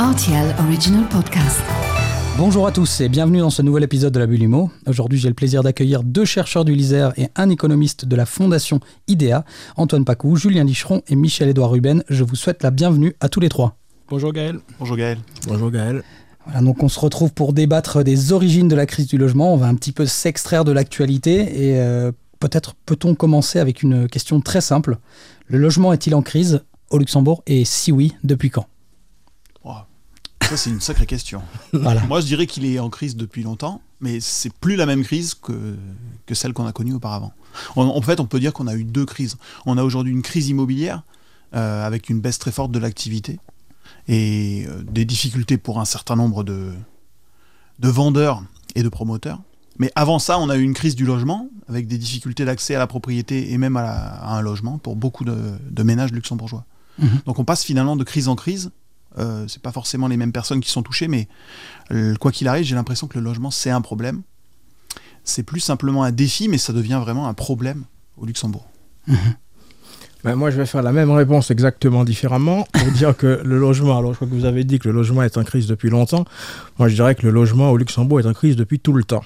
RTL Original Podcast. Bonjour à tous et bienvenue dans ce nouvel épisode de la Bulle Imo. Aujourd'hui, j'ai le plaisir d'accueillir deux chercheurs du LISER et un économiste de la Fondation IDEA, Antoine Pacou, Julien Licheron et Michel-Édouard Ruben. Je vous souhaite la bienvenue à tous les trois. Bonjour Gaël. Bonjour Gaël. Bonjour Gaël. Voilà, donc on se retrouve pour débattre des origines de la crise du logement. On va un petit peu s'extraire de l'actualité et euh, peut-être peut-on commencer avec une question très simple. Le logement est-il en crise au Luxembourg et si oui, depuis quand? Ça, c'est une sacrée question. Voilà. Moi, je dirais qu'il est en crise depuis longtemps, mais c'est plus la même crise que, que celle qu'on a connue auparavant. En, en fait, on peut dire qu'on a eu deux crises. On a aujourd'hui une crise immobilière euh, avec une baisse très forte de l'activité et euh, des difficultés pour un certain nombre de, de vendeurs et de promoteurs. Mais avant ça, on a eu une crise du logement avec des difficultés d'accès à la propriété et même à, la- à un logement pour beaucoup de, de ménages luxembourgeois. Mhm. Donc on passe finalement de crise en crise. Euh, c'est pas forcément les mêmes personnes qui sont touchées, mais euh, quoi qu'il arrive, j'ai l'impression que le logement c'est un problème. C'est plus simplement un défi, mais ça devient vraiment un problème au Luxembourg. Ben, moi, je vais faire la même réponse exactement différemment pour dire que le logement, alors je crois que vous avez dit que le logement est en crise depuis longtemps. Moi, je dirais que le logement au Luxembourg est en crise depuis tout le temps.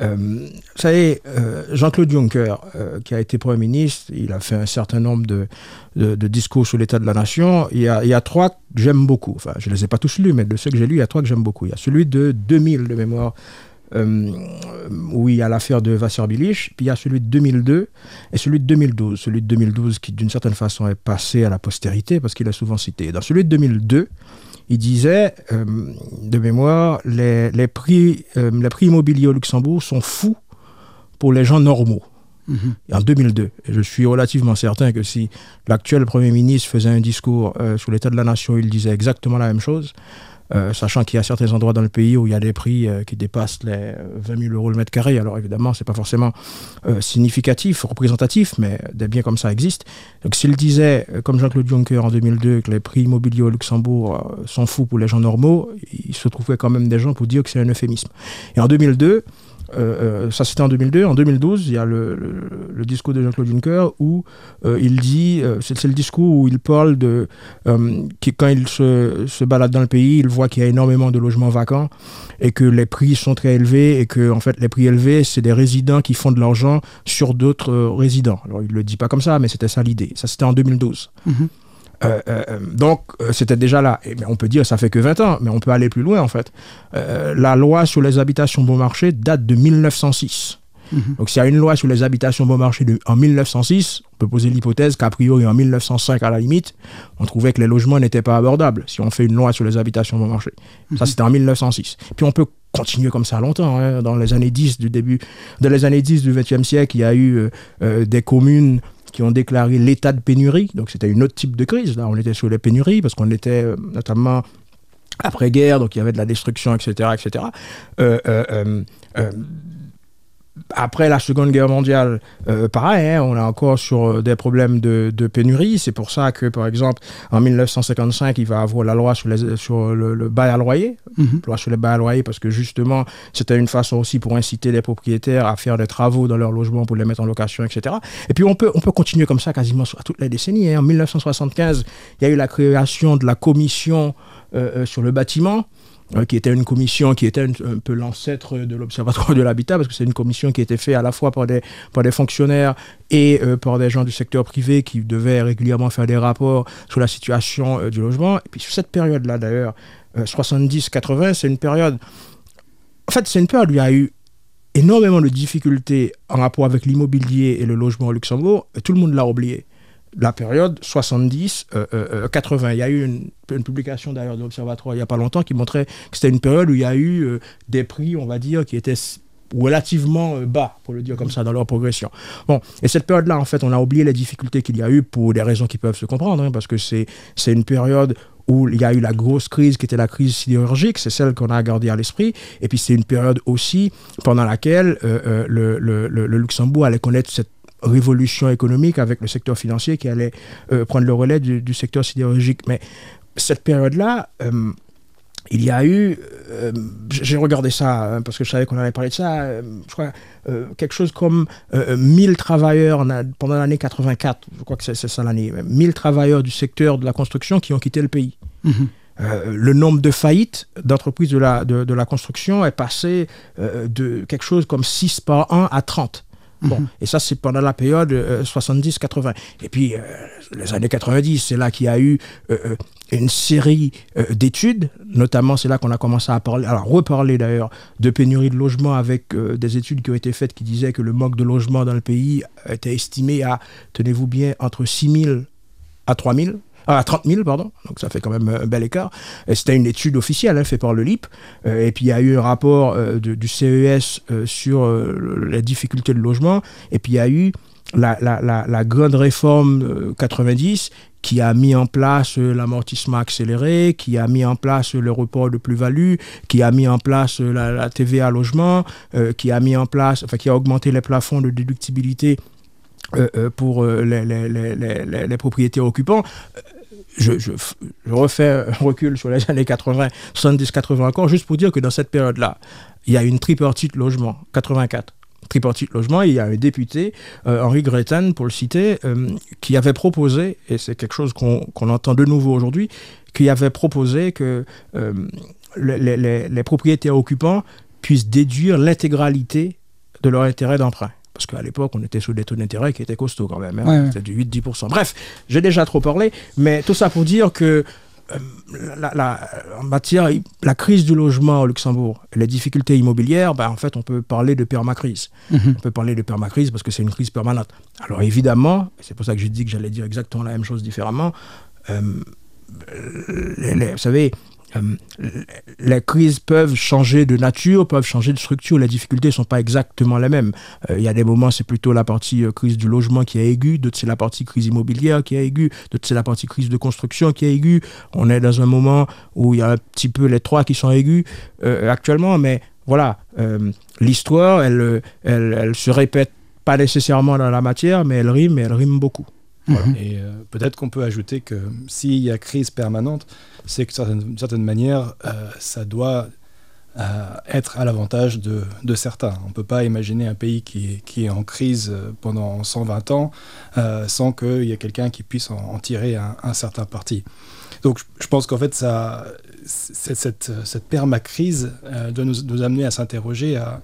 Euh, vous savez, euh, Jean-Claude Juncker, euh, qui a été Premier ministre, il a fait un certain nombre de, discours sur l'état de la nation. Il y a, trois que j'aime beaucoup. Enfin, je ne les ai pas tous lus, mais de ceux que j'ai lus, il y a trois que j'aime beaucoup. Il y a celui de 2000 de mémoire, où il y a l'affaire de Wasserbillich, puis il y a celui de 2002 et celui de 2012. Celui de 2012 qui, d'une certaine façon, est passé à la postérité parce qu'il est souvent cité. Dans celui de 2002, il disait, euh, de mémoire, les, les prix, euh, les prix immobiliers au Luxembourg sont fous pour les gens normaux. Mhm. En 2002. Et je suis relativement certain que si l'actuel Premier ministre faisait un discours euh, sur l'état de la nation, il disait exactement la même chose, euh, sachant qu'il y a certains endroits dans le pays où il y a des prix euh, qui dépassent les euh, 20 000 euros le mètre carré. Alors évidemment, c'est pas forcément euh, significatif, représentatif, mais des biens comme ça existent. Donc s'il disait, euh, comme Jean-Claude Juncker en 2002, que les prix immobiliers au Luxembourg euh, sont fous pour les gens normaux, il se trouvait quand même des gens pour dire que c'est un euphémisme. Et en 2002, euh, euh, ça c'était en 2002. En 2012, il y a le, discours de Jean-Claude Juncker où euh, il dit, c'est le discours où il parle de qui, quand il se, se balade dans le pays, il voit qu'il y a énormément de logements vacants et que les prix sont très élevés et que en fait les prix élevés, c'est des résidents qui font de l'argent sur d'autres résidents. Alors il le dit pas comme ça, mais c'était ça l'idée. Ça c'était en 2012. Mhm. Euh, euh, euh, donc, euh, c'était déjà là. Et, mais on peut dire ça fait que 20 ans, mais on peut aller plus loin en fait. La loi sur les habitations bon marché date de 1906. Mhm. Donc, s'il y a une loi sur les habitations bon marché de, en 1906, on peut poser l'hypothèse qu'a priori en 1905, à la limite, on trouvait que les logements n'étaient pas abordables si on fait une loi sur les habitations bon marché. Ça, c'était en 1906. Puis on peut continuer comme ça longtemps. hein. Dans les années 10 du début, dans les années 10 du XXe siècle, il y a eu des communes qui ont déclaré l'état de pénurie. Donc c'était une autre type de crise. Là, on était sur les pénuries parce qu'on était euh, notamment après-guerre, donc il y avait de la destruction, etc. etc. après la Seconde Guerre mondiale, euh, pareil, hein, on est encore sur euh, des problèmes de, de pénurie. C'est pour ça que, par exemple, en 1955, il va avoir la loi sur, les, sur le, le bail à loyer, Mhm. loi sur les bails à loyer, parce que justement, c'était une façon aussi pour inciter les propriétaires à faire des travaux dans leur logement pour les mettre en location, etc. Et puis, on peut, on peut continuer comme ça quasiment sur- toutes les décennies. hein. En 1975, il y a eu la création de la commission euh, sur le bâtiment euh, qui était une commission qui était un, peu l'ancêtre de l'Observatoire de l'habitat, parce que c'est une commission qui était faite à la fois par des, par des fonctionnaires et euh, par des gens du secteur privé qui devaient régulièrement faire des rapports sur la situation euh, du logement. Et puis sur cette période-là, d'ailleurs, euh, 70-80, c'est une période... En fait, c'est une période où il y a eu énormément de difficultés en rapport avec l'immobilier et le logement au Luxembourg, et tout le monde l'a oublié la période 70, euh, euh, 80. Il y a eu une, publication d'ailleurs de l'Observatoire il n'y a pas longtemps qui montrait que c'était une période où il y a eu euh, des prix, on va dire, qui étaient relativement euh, bas, pour le dire comme ça, dans leur progression. Bon, et cette période-là, en fait, on a oublié les difficultés qu'il y a eu pour des raisons qui peuvent se comprendre, hein, parce que c'est une période où il y a eu la grosse crise qui était la crise sidérurgique, c'est celle qu'on a gardée à l'esprit, et puis c'est une période aussi pendant laquelle euh, euh, le, le- le- le Luxembourg allait connaître cette révolution économique avec le secteur financier qui allait euh, prendre le relais du, du secteur sidérurgique. Mais cette période-là, euh, il y a eu, euh, j'ai regardé ça hein, parce que je savais qu'on allait parler de ça, euh, je crois euh, quelque chose comme euh, 1000 travailleurs pendant l'année 84, je crois que c'est ça l'année, 1000 travailleurs du secteur de la construction qui ont quitté le pays. Mhm. euh, le nombre de faillites d'entreprises de la, de, de la construction est passé de quelque chose comme 6 par an à 30. Bon, et ça, c'est pendant la période euh, 70-80. Et puis, euh, les années 90, c'est là qu'il y a eu euh, euh, une série euh, d'études, notamment c'est là qu'on a commencé à parler, alors reparler d'ailleurs de pénurie de logement avec euh, des études qui ont été faites qui disaient que le manque de logement dans le pays était estimé à, tenez-vous bien, entre 6 000 à 3 000. Ah, à 30 000, pardon, donc ça fait quand même un bel écart. C'était une étude officielle hein, faite par le LIP. Euh, et puis il y a eu un rapport euh, du CES euh, sur euh, les difficultés de logement. Et puis il y a eu la, la, la, la grande réforme euh, 90 qui a mis en place euh, l'amortissement accéléré, qui a mis en place euh, le report de plus-value, qui a mis en place euh, la, la TVA logement, euh, qui a mis en place, enfin qui a augmenté les plafonds de déductibilité euh, euh, pour euh, les- les propriétaires occupants. Je, refais un recul sur les années 80, 70, 80 encore, juste pour dire que dans cette période-là, il y a une tripartite logement, 84 tripartite logement, il y a un député, euh, Henri Gretten, pour le citer, euh, qui avait proposé, et c'est quelque chose qu'on entend de nouveau aujourd'hui, qui avait proposé que euh, les- les propriétaires occupants puissent déduire l'intégralité de leur intérêt d'emprunt. Parce qu'à l'époque, on était sous des taux d'intérêt qui étaient costauds quand même. hein. Ouais. C'était du 8-10%. Bref, j'ai déjà trop parlé, mais tout ça pour dire que euh, la, la- en matière, la crise du logement au Luxembourg, les difficultés immobilières, ben, en fait, on peut parler de permacrise. Mhm. On peut parler de permacrise parce que c'est une crise permanente. Alors évidemment, c'est pour ça que j'ai dit que j'allais dire exactement la même chose différemment, euh, les- les- vous savez, les crises peuvent changer de nature, peuvent changer de structure, les difficultés ne sont pas exactement les mêmes. Euh, Il y a des moments, c'est plutôt la partie euh, crise du logement qui est aiguë, d'autres c'est la partie crise immobilière qui est aiguë, d'autres c'est la partie crise de construction qui est aiguë. On est dans un moment où il y a un petit peu les trois qui sont aigus euh, actuellement, mais voilà, euh, l'histoire, elle, euh, elle, elle se répète pas nécessairement dans la matière, mais elle rime, et elle rime beaucoup. Mhm. Et euh, peut-être qu'on peut ajouter que s'il y a crise permanente, c'est que d'une certaine manière, euh, ça doit euh, être à l'avantage de, de certains. On ne peut pas imaginer un pays qui est, qui est en crise pendant 120 ans sans qu'il y ait quelqu'un qui puisse en, en tirer un, un certain parti. Donc je, pense qu'en fait, ça, cette, cette permacrise doit nous, nous amener à s'interroger à,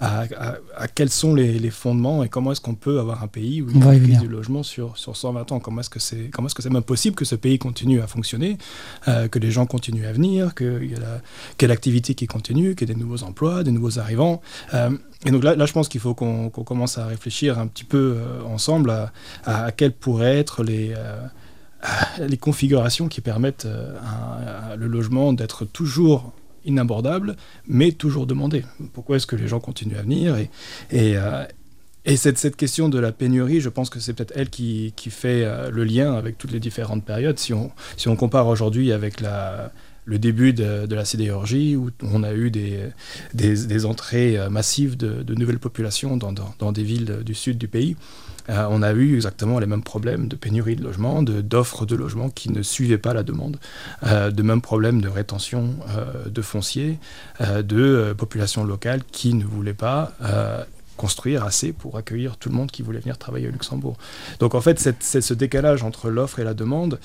à, à- à quels sont les, les fondements et comment est-ce qu'on peut avoir un pays où il y a une crise du logement sur, sur 120 ans? Comment est-ce que c'est comment est-ce que c'est même possible que ce pays continue à fonctionner, euh, que les gens continuent à venir, qu'il y a la, ait l'activité qui continue, qu'il y ait des nouveaux emplois, des nouveaux arrivants? Euh, Et donc là, là, je pense qu'il faut qu'on commence à réfléchir un petit peu euh, ensemble à, à, quelles pourraient être les... les configurations qui permettent à le logement d'être toujours inabordable, mais toujours demandé. Pourquoi est-ce que les gens continuent à venir Et, euh, et cette, question de la pénurie, je pense que c'est peut-être elle qui, fait euh, le lien avec toutes les différentes périodes. Si on, compare aujourd'hui avec le début de, la sidérurgie, où on a eu des, entrées euh, massives de, nouvelles populations dans des villes du sud du pays, euh, on a eu exactement les mêmes problèmes de pénurie de logement, de- d'offres de, logement qui ne suivaient pas la demande, euh, de mêmes problèmes de rétention euh, de foncier, euh, de populations locales qui ne voulaient pas construire assez pour accueillir tout le monde qui voulait venir travailler au Luxembourg. Donc en fait, c'est ce décalage entre l'offre et la demande,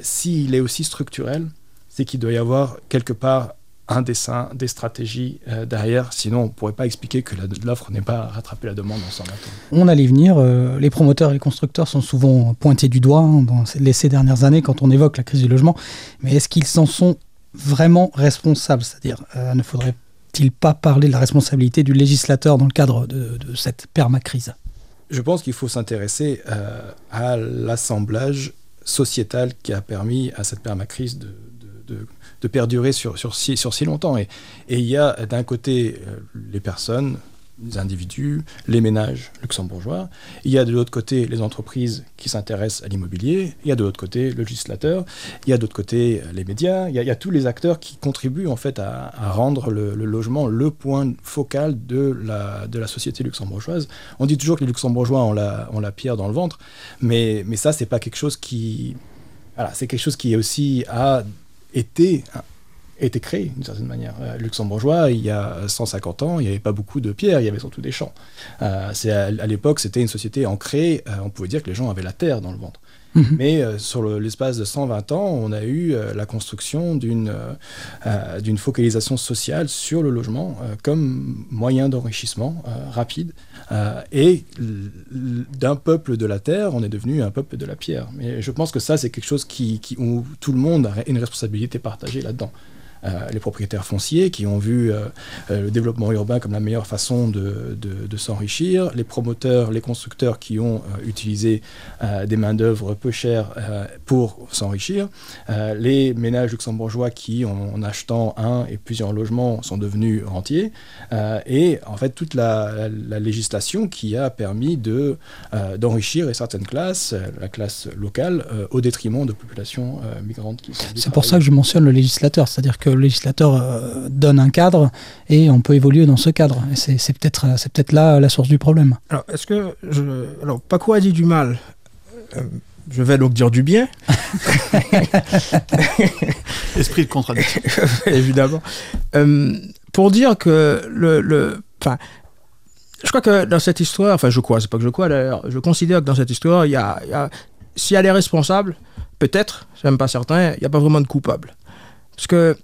s'il est aussi structurel, c'est qu'il doit y avoir quelque part un dessin, des stratégies euh, derrière, sinon on ne pourrait pas expliquer que l'offre n'est pas rattrapé la demande en 120 ans. On allait venir, euh, les promoteurs et les constructeurs sont souvent pointés du doigt hein, dans ces- les ces dernières années quand on évoque la crise du logement, mais est-ce qu'ils s'en sont vraiment responsables? C'est-à-dire, euh, ne faudrait-il pas parler de la responsabilité du législateur dans le cadre de, de cette permacrise? Je pense qu'il faut s'intéresser à l'assemblage sociétal qui a permis à cette permacrise de, de- de- de perdurer sur, sur, si, sur si longtemps. Et, il y a d'un côté euh, les personnes, les individus, les ménages luxembourgeois, il y a de l'autre côté les entreprises qui s'intéressent à l'immobilier, il y a de l'autre côté le législateur, il y a de l'autre côté euh, les médias, il y, a, il y a tous les acteurs qui contribuent en fait à, à rendre le, logement le point focal de la, de la société luxembourgeoise. On dit toujours que les luxembourgeois ont la, ont la pierre dans le ventre, mais, mais ça, c'est pas quelque chose qui. Voilà, c'est quelque chose qui aussi a été, a été créé d'une certaine manière. Euh, luxembourgeois, il y a 150 ans, il n'y avait pas beaucoup de pierres, il y avait surtout des champs. Euh, à l'époque, c'était une société ancrée, euh, on pouvait dire que les gens avaient la terre dans le ventre. Mhm. Mais euh, sur le- l'espace de 120 ans, on a eu euh, la construction d'une euh, d'une focalisation sociale sur le logement comme moyen d'enrichissement rapide. Et d'un peuple de la terre, on est devenu un peuple de la pierre. Mais je pense que ça, c'est quelque chose qui, qui- où tout le monde a une responsabilité partagée là-dedans. Euh, les propriétaires fonciers qui ont vu euh, euh, le développement urbain comme la meilleure façon de, s'enrichir, les promoteurs, les constructeurs qui ont utilisé des main-d'œuvre peu chères pour s'enrichir, les ménages luxembourgeois qui, en, achetant un et plusieurs logements, sont devenus rentiers, et en fait toute la, la- la législation qui a permis de, d'enrichir certaines classes, la classe locale, au détriment de populations migrantes C'est pour ça que je mentionne le législateur, c'est-à-dire que le législateur euh, donne un cadre et on peut évoluer dans ce cadre. Et c'est c'est peut-être euh, c'est peut-être là la source du problème. Alors, est-ce que. Je... Alors, Paco a dit du mal. Euh, je vais donc dire du bien, Esprit de contradiction. évidemment. Euh, pour dire que le. le... Enfin. Je crois que dans cette histoire, enfin je crois, c'est pas que je crois d'ailleurs, je considère que dans cette histoire, il y a, il y a- s'il y a des responsables, peut-être, je suis même pas certain, il n'y a pas vraiment de coupables. Parce que,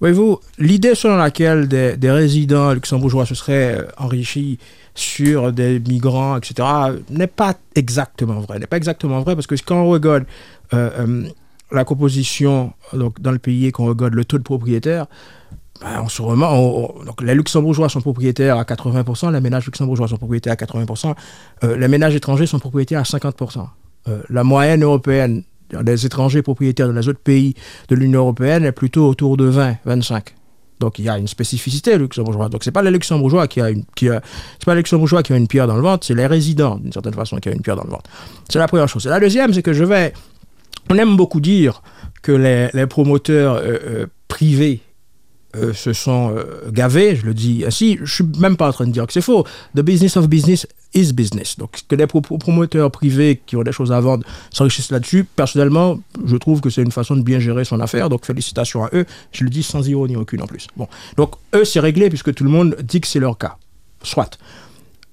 voyez-vous, l'idée selon laquelle des, résidents luxembourgeois se seraient euh, enrichis sur des migrants, etc., n'est pas exactement vrai. N'est pas exactement vrai parce que quand on regarde euh, euh, la composition dans le pays et qu'on regarde le taux de propriétaires, ben, on se remet, on- on- donc les luxembourgeois sont propriétaires à 80%, les ménages luxembourgeois sont propriétaires à 80%, euh, les ménages étrangers sont propriétaires à 50%. Euh, la moyenne européenne des étrangers propriétaires dans les autres pays de l'Union européenne est plutôt autour de 20, 25. Donc il y a une spécificité luxembourgeoise. Donc c'est pas les luxembourgeois qui a une qui c'est pas les luxembourgeois qui ont une pierre dans le ventre, c'est les résidents d'une certaine façon qui ont une pierre dans le ventre. C'est la première chose. Et la deuxième, c'est que je vais on aime beaucoup dire que les, promoteurs euh, euh, privés euh, se sont gavés, je le dis ainsi, je suis même pas en train de dire que c'est faux. The business of business is business. Donc que les pro- promoteurs privés qui ont des choses à vendre s'enrichissent là-dessus, personnellement, je trouve que c'est une façon de bien gérer son affaire. Donc félicitations à eux. Je le dis sans ironie aucune en plus. Bon, donc eux c'est réglé puisque tout le monde dit que c'est leur cas. Soit.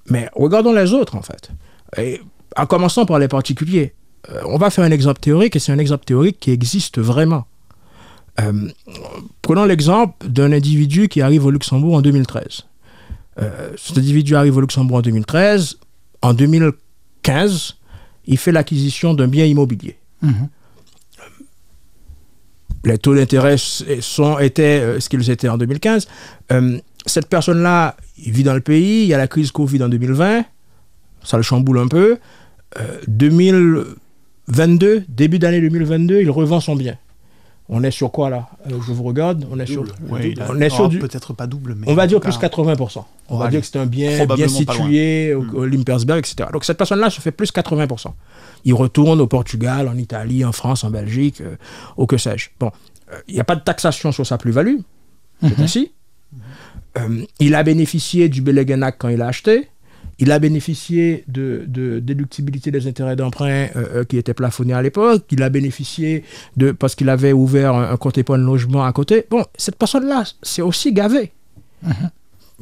Mais regardons les autres en fait. Et en commençant par les particuliers. Euh, on va faire un exemple théorique et c'est un exemple théorique qui existe vraiment. Euh, prenons l'exemple d'un individu qui arrive au Luxembourg en 2013. Euh, cet individu arrive au Luxembourg en 2013. En 2015, il fait l'acquisition d'un bien immobilier. Mhm. Les taux d'intérêt sont, étaient euh, ce qu'ils étaient en 2015. Euh, cette personne-là, vit dans le pays, il y a la crise Covid en 2020, ça le chamboule un peu. Euh, 2022, début d'année 2022, il revend son bien. On est sur quoi là? Euh, Je vous regarde. On est sur, Ouais, on est sur du, peut-être pas double, mais on va dire plus cas, 80%. On va dire que c'est un bien bien situé au, Mm. au Limpersberg, etc. Donc cette personne-là se fait plus 80%. Il retourne au Portugal, en Italie, en France, en Belgique, euh, au que sais-je. Bon, euh, il n'y a pas de taxation sur sa plus-value, c'est Mhm. ainsi. Euh, il a bénéficié du Belegenac quand il a acheté. Il a bénéficié de, de déductibilité des intérêts d'emprunt euh, euh, qui étaient plafonnés à l'époque. Il a bénéficié de parce qu'il avait ouvert un, un compte épargne logement à côté. Bon, cette personne-là, c'est aussi gavé.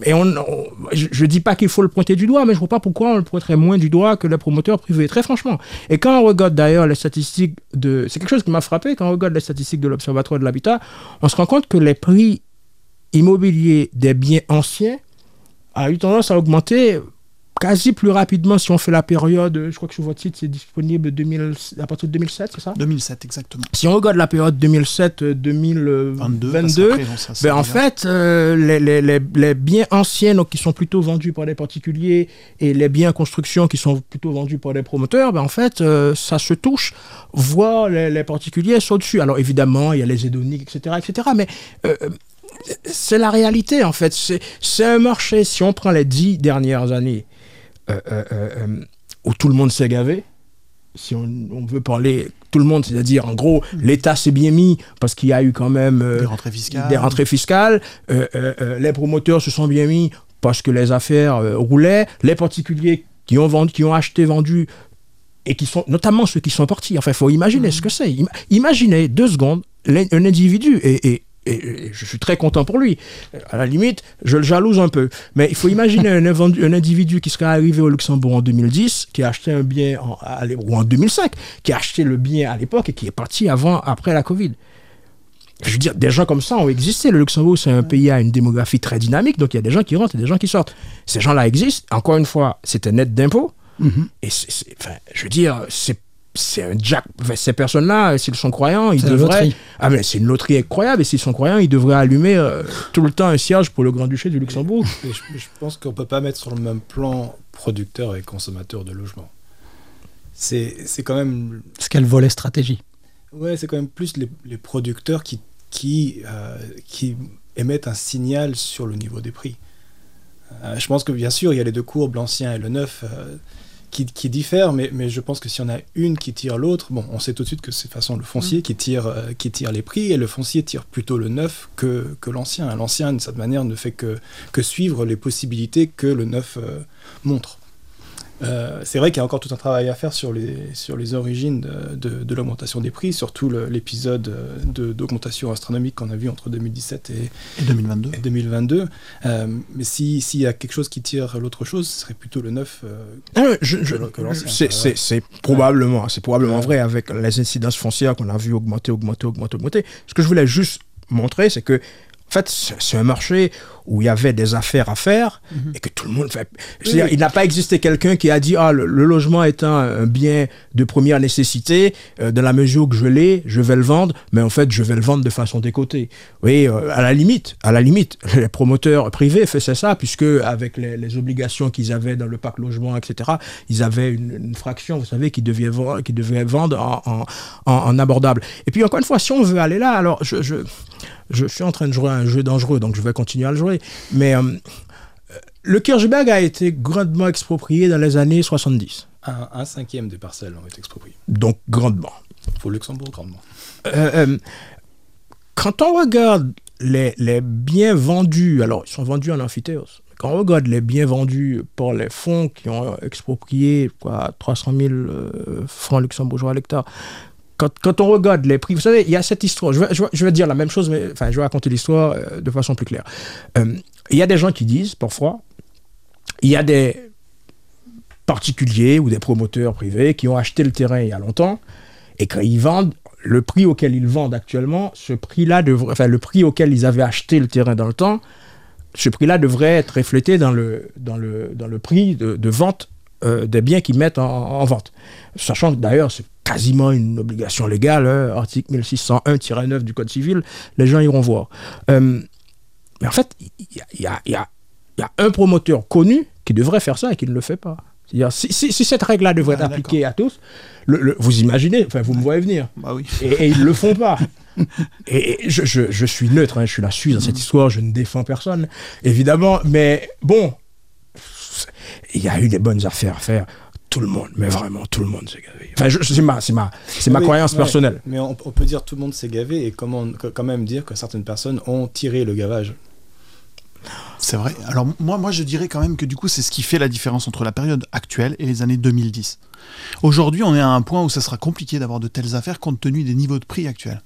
Et on, on- je ne dis pas qu'il faut le pointer du doigt, mais je ne vois pas pourquoi on le pointerait moins du doigt que les promoteurs privés, très franchement. Et quand on regarde d'ailleurs les statistiques de... C'est quelque chose qui m'a frappé, quand on regarde les statistiques de l'Observatoire de l'habitat, on se rend compte que les prix immobiliers des biens anciens a eu tendance à augmenter quasi plus rapidement si on fait la période, je crois que sur votre site c'est disponible 2000, à partir de 2007, c'est ça? 2007 exactement. Si on regarde la période 2007-2022, 22. parce qu'après, on s'en sort ben, en fait, euh, les, les- les- les biens anciens donc, qui sont plutôt vendus par des particuliers et les biens en construction qui sont plutôt vendus par des promoteurs, ben, en fait, euh, ça se touche, voire les, les particuliers sont dessus. Alors évidemment, il y a les hédoniques, etc. etc. mais euh, c'est la réalité, en fait. C'est un marché, si on prend les dix dernières années, euh, euh, euh, où tout le monde s'est gavé, si on, on veut parler, tout le monde, c'est-à-dire en gros, l'État s'est bien mis parce qu'il y a eu quand même euh, des rentrées fiscales. des rentrées fiscales, euh, les promoteurs se sont bien mis parce que les affaires roulaient, les particuliers qui ont, vendu, qui ont acheté, vendu, et qui sont, notamment ceux qui sont partis. Enfin, il faut imaginer ce que c'est. Ima- imaginez deux secondes un individu, et, et et, je suis très content pour lui. À la limite, je le jalouse un peu. Mais il faut imaginer un, un, individu qui serait arrivé au Luxembourg en 2010, qui a acheté un bien, en, ou en 2005, qui a acheté le bien à l'époque et qui est parti avant, après la Covid. Je veux dire, des gens comme ça ont existé. Le Luxembourg, c'est un pays à une démographie très dynamique, donc il y a des gens qui rentrent et des gens qui sortent. Ces gens-là existent. Encore une fois, c'était net d'impôts. Mm-hmm. Et enfin, je veux dire, c'est c'est un jack. ces personnes-là, s'ils sont croyants, ils devraient. Ah, mais c'est une loterie incroyable. Et s'ils sont croyants, ils devraient allumer euh, tout le temps un cierge pour le Grand-Duché du Luxembourg. je, pense qu'on peut pas mettre sur le même plan producteur et consommateur de logement. C'est quand même. Ce qu'elle volait stratégie. Ouais, c'est quand même plus les, producteurs qui, qui, euh, qui émettent un signal sur le niveau des prix. Euh, je pense que bien sûr, il y a les deux courbes, l'ancien et le neuf qui, diffèrent, mais, mais, je pense que si on a une qui tire l'autre, bon, on sait tout de suite que c'est façon le foncier mm. qui, tire, euh, qui tire les prix, et le foncier tire plutôt le neuf que, que l'ancien. L'ancien, de cette manière, ne fait que, que suivre les possibilités que le neuf euh, montre. Euh, c'est vrai qu'il y a encore tout un travail à faire sur les, sur les origines de, de, l'augmentation des prix, surtout l'épisode euh, d'augmentation astronomique qu'on a vu entre 2017 et, 2022. Et 2022. Euh, mais s'il y a quelque chose qui tire l'autre chose, ce serait plutôt le neuf ah c'est probablement, c'est probablement vrai avec les incidences foncières qu'on a vu augmenter, augmenter, augmenter, augmenter. Ce que je voulais juste montrer, c'est que en fait, c'est un marché où il y avait des affaires à faire mhm. et que tout le monde fait. Il n'a pas existé quelqu'un qui a dit ah le, logement est un, bien de première nécessité euh, dans la mesure que je l'ai, je vais le vendre, mais en fait je vais le vendre de façon décotée. Oui, euh, à la limite, à la limite, les promoteurs privés faisaient ça puisque avec les, obligations qu'ils avaient dans le parc logement, etc., ils avaient une, fraction, vous savez, qui devait qui devait vendre en, en, abordable. Et puis encore une fois, si on veut aller là, alors je, je je suis en train de jouer à un jeu dangereux, donc je vais continuer à le jouer. Mais euh, le Kirchberg a été grandement exproprié dans les années 70. Un, cinquième des parcelles ont été expropriées. Donc grandement. Pour Luxembourg, grandement. Euh, euh, quand on regarde les, les, biens vendus, alors ils sont vendus en amphithéose, quand on regarde les biens vendus par les fonds qui ont exproprié quoi, 300 000 francs luxembourgeois à l'hectare, quand, on regarde les prix, vous savez, il y a cette histoire. Je vais, dire la même chose, mais enfin, je vais raconter l'histoire euh, de façon plus claire. Euh, il y a des gens qui disent, parfois, il y a des particuliers ou des promoteurs privés qui ont acheté le terrain il y a longtemps et quand ils vendent, le prix auquel ils vendent actuellement, ce prix-là enfin, le prix auquel ils avaient acheté le terrain dans le temps, ce prix-là devrait être reflété dans le, dans le, dans le prix de, vente euh, des biens qu'ils mettent en, en, vente. Sachant que d'ailleurs, c'est quasiment une obligation légale, hein, article 1601-9 du Code civil, les gens iront voir. Euh, mais en fait, il y a, un promoteur connu qui devrait faire ça et qui ne le fait pas. C'est-à-dire, si, cette règle-là devrait ah, être appliquée à tous, le, vous imaginez, enfin, vous me voyez venir. Bah oui. et, ils ne le font pas. et, je, suis neutre, hein, je suis la Suisse dans cette histoire, je ne défends personne, évidemment, mais bon, il y a eu des bonnes affaires à faire tout le monde, mais vraiment tout le monde s'est gavé. Enfin, c'est ma, ma, ma croyance personnelle. Mais on, peut dire tout le monde s'est gavé et comment, quand même dire que certaines personnes ont tiré le gavage. C'est vrai. Alors moi, moi, je dirais quand même que du coup, c'est ce qui fait la différence entre la période actuelle et les années 2010. Aujourd'hui, on est à un point où ça sera compliqué d'avoir de telles affaires compte tenu des niveaux de prix actuels.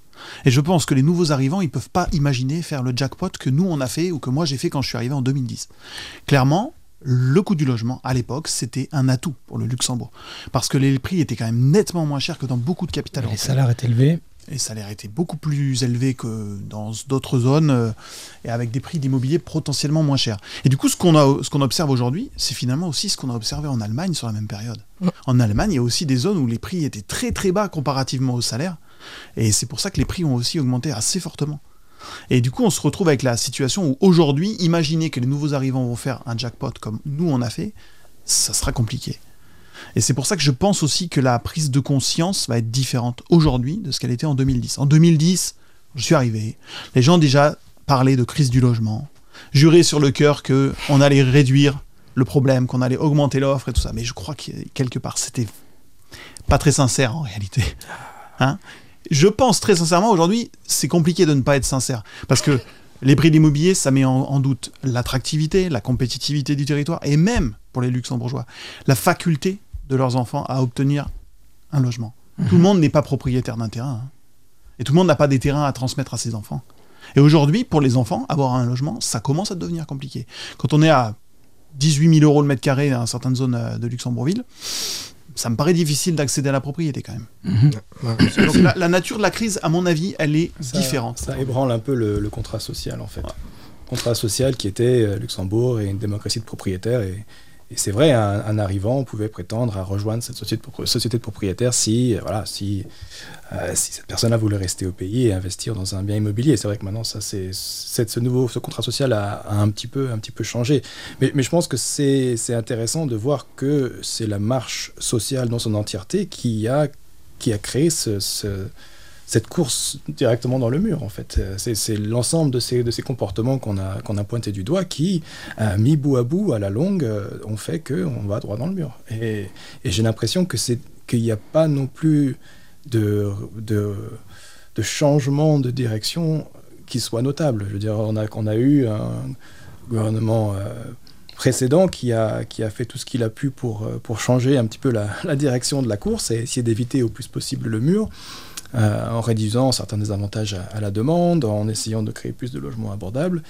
Et je pense que les nouveaux arrivants, ils peuvent pas imaginer faire le jackpot que nous on a fait ou que moi j'ai fait quand je suis arrivé en 2010. Clairement, le coût du logement, à l'époque, c'était un atout pour le Luxembourg. Parce que les prix étaient quand même nettement moins chers que dans beaucoup de capitales Les salaires étaient élevés. Les salaires étaient beaucoup plus élevés que dans d'autres zones euh, et avec des prix d'immobilier potentiellement moins chers. Et du coup, ce qu'on qu'on observe aujourd'hui, c'est finalement aussi ce qu'on a observé en Allemagne sur la même période. En Allemagne, il y a aussi des zones où les prix étaient très très bas comparativement aux salaires. Et c'est pour ça que les prix ont aussi augmenté assez fortement. Et du coup, on se retrouve avec la situation où aujourd'hui, imaginez que les nouveaux arrivants vont faire un jackpot comme nous on a fait, ça sera compliqué. Et c'est pour ça que je pense aussi que la prise de conscience va être différente aujourd'hui de ce qu'elle était en 2010. En 2010, je suis arrivé, les gens déjà parlaient de crise du logement, juraient sur le cœur que on allait réduire le problème, qu'on allait augmenter l'offre et tout ça. Mais je crois que quelque part, c'était pas très sincère en réalité. Hein? Je pense très sincèrement, aujourd'hui, c'est compliqué de ne pas être sincère. Parce que les prix de l'immobilier, ça met en, doute l'attractivité, la compétitivité du territoire, et même, pour les luxembourgeois, la faculté de leurs enfants à obtenir un logement. Tout le monde n'est pas propriétaire d'un terrain. Hein. Et tout le monde n'a pas des terrains à transmettre à ses enfants. Et aujourd'hui, pour les enfants, avoir un logement, ça commence à devenir compliqué. Quand on est à 18 000 euros le mètre carré dans certaines zones euh, de Luxembourgville, ça me paraît difficile d'accéder à la propriété quand même. Donc la, la nature de la crise, à mon avis, elle est Ça- différente. Ça ébranle un peu le, le contrat social, en fait. Contrat social qui était euh, Luxembourg et une démocratie de propriétaires. Et, et c'est vrai, un, un arrivant pouvait prétendre à rejoindre cette société de, propriétaires si, euh, voilà, euh, si cette personne-là voulait rester au pays et investir dans un bien immobilier. C'est vrai que maintenant, ça, c'est, ce nouveau ce contrat social a, un, petit peu, un petit peu changé. Mais, je pense que c'est, intéressant de voir que c'est la marche sociale dans son entièreté qui a, qui a créé ce, cette course directement dans le mur, en fait. Euh, C'est, l'ensemble de ces, de ces comportements qu'on a, qu'on a pointé du doigt qui, euh, mis bout à bout, à la longue, euh, ont fait qu'on va droit dans le mur. Et, j'ai l'impression que c'est, qu'il n'y a pas non plus de, de, changement de direction qui soit notable. Je veux dire, on a, eu un gouvernement euh, précédent qui a, qui a fait tout ce qu'il a pu pour, pour changer un petit peu la direction de la course et essayer d'éviter au plus possible le mur. Euh, en réduisant certains des avantages à, à la demande, en essayant de créer plus de logements abordables.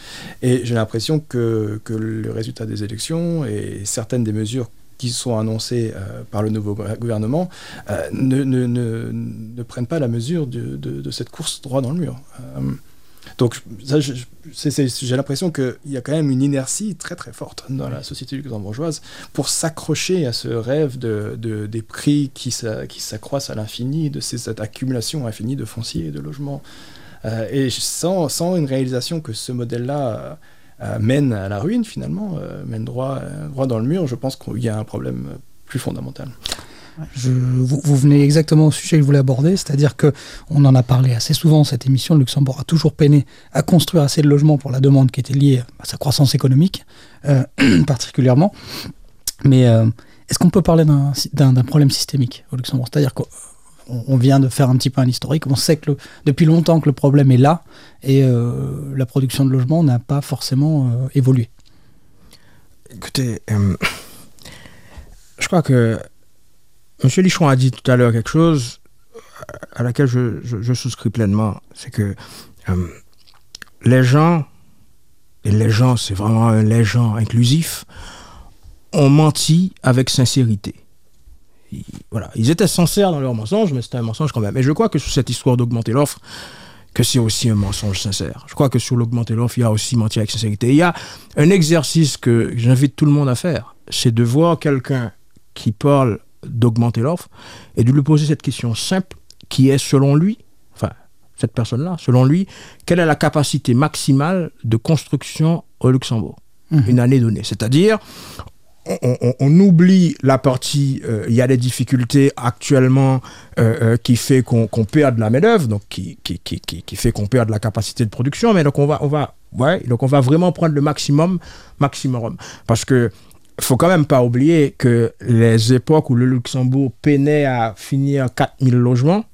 Et j'ai l'impression que, le résultat des élections et certaines des mesures qui sont annoncées euh, par le nouveau gouver- gouvernement euh, ne, ne- ne- ne prennent pas la mesure de, cette course droit dans le mur. Donc j'ai l'impression qu'il y a quand même une inertie très très forte dans la société luxembourgeoise pour s'accrocher à ce rêve de, de- des prix qui, s'a- qui s'accroissent à l'infini, de cette accumulation infinie de fonciers et de logements. Euh, et sans, sans une réalisation que ce modèle-là euh, euh, mène à la ruine finalement, euh, mène droit, droit dans le mur, je pense qu'il y a un problème plus fondamental. Vous, vous venez exactement au sujet que voulais aborder, c'est-à-dire que on en a parlé assez souvent cette émission. Le Luxembourg a toujours peiné à construire assez de logements pour la demande qui était liée à sa croissance économique, euh, particulièrement. Mais euh, est-ce qu'on peut parler d'un problème systémique au Luxembourg? C'est-à-dire qu'on on vient de faire un petit peu un historique. On sait que depuis longtemps que le problème est là et euh, la production de logements n'a pas forcément évolué. Écoutez, je crois que M. Lichon a dit tout à l'heure quelque chose à laquelle je souscris pleinement. C'est que euh, les gens, et les gens, c'est vraiment un les gens inclusif, ont menti avec sincérité. Ils, voilà, ils étaient sincères dans leur mensonge, mais c'était un mensonge quand même. Et je crois que sur cette histoire d'augmenter l'offre, que c'est aussi un mensonge sincère. Je crois que sur l'augmenter l'offre, il y a aussi menti avec sincérité. Il y a un exercice que j'invite tout le monde à faire, c'est de voir quelqu'un qui parle d'augmenter l'offre et de lui poser cette question simple qui est selon lui, enfin cette personne-là, selon lui, quelle est la capacité maximale de construction au Luxembourg une année donnée? C'est-à-dire, on, on- on oublie la partie, euh, il y a des difficultés actuellement euh, euh, qui fait qu'on qu'on perd de la main-d'œuvre, donc qui, qui, qui, qui, qui fait qu'on perd de la capacité de production, mais donc on va, on va, ouais, donc on va vraiment prendre le maximum, maximum. Parce que faut quand même pas oublier que les époques où le Luxembourg peinait à finir 4000 logements,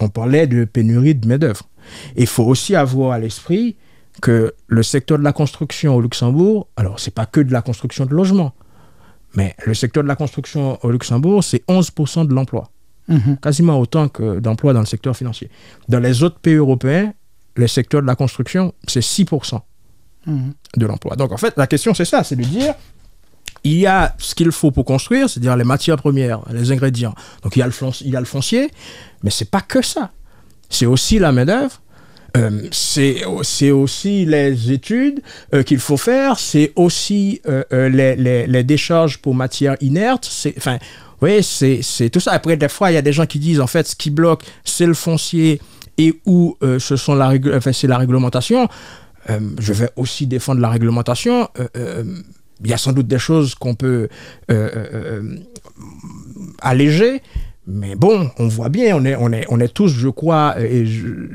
on parlait de pénurie de main-d'œuvre. Il faut aussi avoir à l'esprit que le secteur de la construction au Luxembourg, alors c'est pas que de la construction de logements, mais le secteur de la construction au Luxembourg, c'est 11% de l'emploi, Mhm. quasiment autant que d'emplois dans le secteur financier. Dans les autres pays européens, le secteur de la construction, c'est 6% Mhm. de l'emploi. Donc en fait, la question c'est ça, c'est de dire, il y a ce qu'il faut pour construire, c'est-à-dire les matières premières, les ingrédients. Donc il y a le, foncier, mais c'est pas que ça. C'est aussi la main-d'œuvre. euh, c'est aussi les études euh, qu'il faut faire, c'est aussi euh, euh, les, les, décharges pour matières inertes. Enfin, oui, c'est c'est tout ça. Après, des fois, il y a des gens qui disent en fait, ce qui bloque, c'est le foncier et où ce sont la, enfin, la réglementation. Je vais aussi défendre la réglementation. Il y a sans doute des choses qu'on peut euh, euh, euh, alléger, mais bon, on voit bien, on est, on est, on est tous, je crois,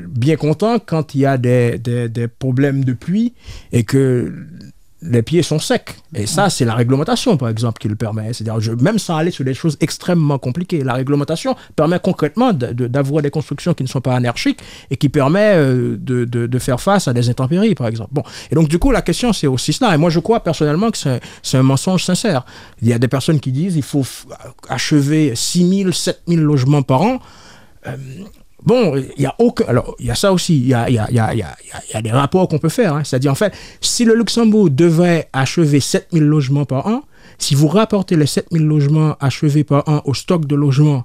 bien contents quand il y a des, des, des problèmes de pluie et que les pieds sont secs. Et ça, c'est la réglementation, par exemple, qui le permet. C'est-à-dire, même sans aller sur des choses extrêmement compliquées, la réglementation permet concrètement de- de- d'avoir des constructions qui ne sont pas anarchiques et qui permet euh, de, de- faire face à des intempéries, par exemple. Bon. Et donc, du coup, la question, c'est aussi cela. Et moi, je crois personnellement que c'est un mensonge sincère. Il y a des personnes qui disent il faut achever 6 000, 7 000 logements par an. Euh, Bon, il y a aucun. Alors, il y a ça aussi. Il y a, y a, y a, y a, il y a des rapports qu'on peut faire. hein. C'est-à-dire, en fait, si le Luxembourg devait achever 7000 logements par an, si vous rapportez les 7000 logements achevés par an au stock de logements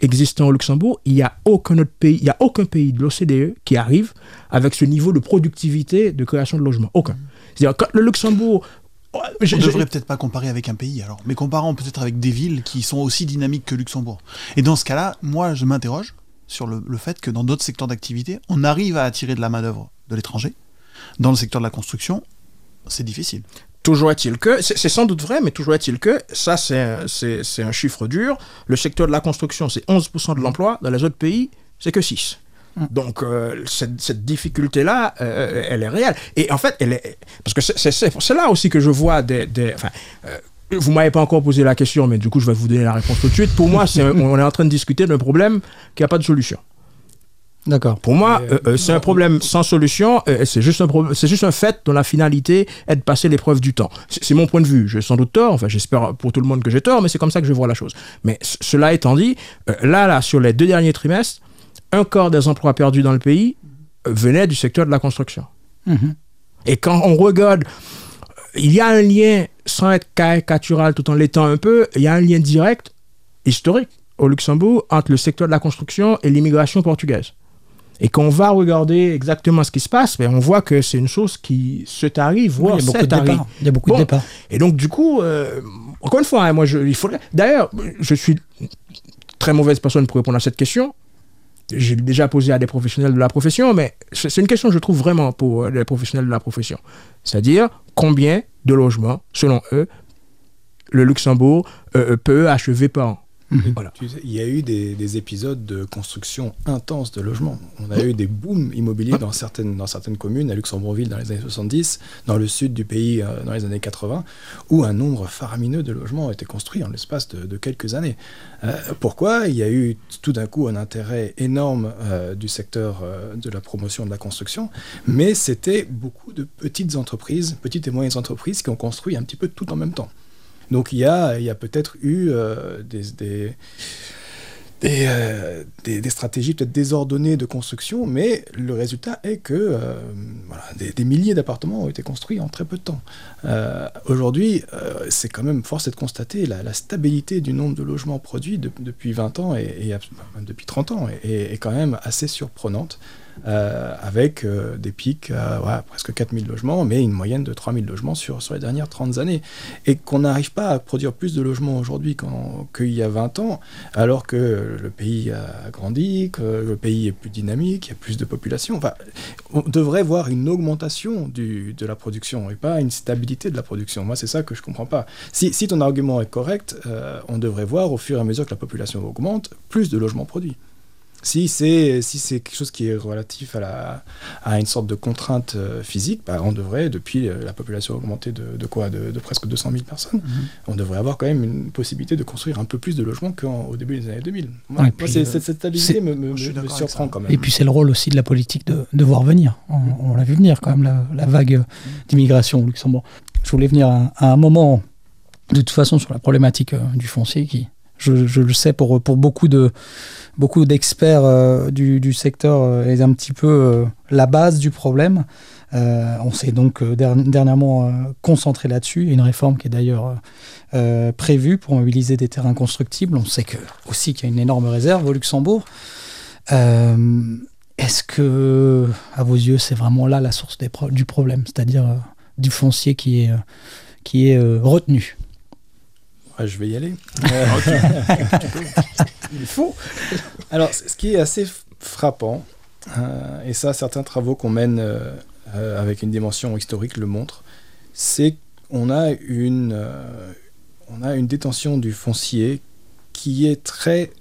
existants au Luxembourg, il n'y a aucun autre pays, il y a aucun pays de l'OCDE qui arrive avec ce niveau de productivité de création de logements. Aucun. C'est-à-dire, quand le Luxembourg. Je- On je- devrait peut-être pas comparer avec un pays alors, mais comparons peut-être avec des villes qui sont aussi dynamiques que Luxembourg. Et dans ce cas-là, moi je m'interroge sur le, le fait que dans d'autres secteurs d'activité, on arrive à attirer de la main-d'œuvre de l'étranger. Dans le secteur de la construction, c'est difficile. Toujours est-il que, c'est sans doute vrai, mais toujours est-il que, ça c'est un- chiffre dur, le secteur de la construction c'est 11% de l'emploi, dans les autres pays c'est que 6. Donc euh, cette, cette difficulté-là, euh, elle est réelle. Et en fait, elle est... Parce que c'est là aussi que je vois des... des enfin, euh, vous m'avez pas encore posé la question, mais du coup je vais vous donner la réponse tout de suite. Pour moi, c'est un- on est en train de discuter d'un problème qui n'a pas de solution. D'accord. Pour moi, euh, euh, c'est un problème sans solution. euh, c'est juste un problème- c'est juste un fait dont la finalité est de passer l'épreuve du temps. C'est mon point de vue. J'ai sans doute tort. Enfin, j'espère pour tout le monde que j'ai tort, mais c'est comme ça que je vois la chose. Mais cela étant dit, euh, là, là, sur les deux derniers trimestres, un quart des emplois perdus dans le pays euh, venaient du secteur de la construction. Mhm. Et quand on regarde, il y a un lien, sans être caricatural tout en l'étant un peu, il y a un lien direct, historique, au Luxembourg, entre le secteur de la construction et l'immigration portugaise. Et quand on va regarder exactement ce qui se passe, ben, on voit que c'est une chose qui se tarit, voire il y a beaucoup s'est de tarie. départs. Il y a beaucoup Bon. de départs. Et donc, du coup, euh, encore une fois, hein, moi, je, il faudrait. D'ailleurs, je suis très mauvaise personne pour répondre à cette question. J'ai déjà posé à des professionnels de la profession, mais c'est une question que je trouve vraiment pour euh, les professionnels de la profession. C'est-à-dire, combien de logements, selon eux, le Luxembourg euh, peut achever par an? Voilà. Sais, il y a eu des, des épisodes de construction intense de logements. On a eu des booms immobiliers dans certaines, dans certaines communes, à Luxembourgville dans les années 70, dans le sud du pays euh, dans les années 80, où un nombre faramineux de logements a été construit en l'espace de, de quelques années. Euh, pourquoi Il y a eu tout d'un coup un intérêt énorme euh, du secteur de la promotion de la construction, mais c'était beaucoup de petites entreprises, petites et moyennes entreprises qui ont construit un petit peu tout en même temps. Donc il y a, peut-être eu euh, euh, des- stratégies peut-être désordonnées de construction, mais le résultat est que euh, des, milliers d'appartements ont été construits en très peu de temps. Aujourd'hui, c'est quand même force de constater la, stabilité du nombre de logements produits de- depuis 20 ans et, depuis 30 ans est quand même assez surprenante. Euh, avec euh, des pics à ouais, presque 4000 logements, mais une moyenne de 3000 logements sur, les dernières 30 années. Et qu'on n'arrive pas à produire plus de logements aujourd'hui qu'il y a 20 ans, alors que le pays a grandi, que le pays est plus dynamique, il y a plus de population. On devrait voir une augmentation de la production et pas une stabilité de la production. Moi, c'est ça que je comprends pas. Si, si ton argument est correct, euh, on devrait voir au fur et à mesure que la population augmente, plus de logements produits. Si c'est si c'est quelque chose qui est relatif à, la, à une sorte de contrainte euh, physique, bah, on devrait, depuis euh, la population augmentée de, de quoi de, de presque 200 000 personnes, on devrait avoir quand même une possibilité de construire un peu plus de logements qu'au début des années 2000. Moi, Ouais, moi, puis, c'est- euh, cette, cette stabilité me, surprend quand même. Et puis c'est le rôle aussi de la politique de, de voir venir. On, on l'a vu venir quand même, la, la vague d'immigration au Luxembourg. Je voulais venir à, à un moment, de toute façon, sur la problématique euh, du foncier qui, je, le sais, pour, pour beaucoup de beaucoup d'experts euh, du, du secteur euh, est un petit peu euh, la base du problème. Euh, on s'est donc der- dernièrement concentré là-dessus. Une réforme qui est d'ailleurs prévue pour mobiliser des terrains constructibles. On sait que, aussi qu'il y a une énorme réserve au Luxembourg. Est-ce que, à vos yeux, c'est vraiment là la source du problème, c'est-à-dire du foncier qui est, qui est retenu? Ouais, je vais y aller. Il faut. Alors, ce qui est assez frappant, euh, et ça, certains travaux qu'on mène euh, euh, avec une dimension historique le montrent, c'est qu'on a une, euh, on a une détention du foncier qui est très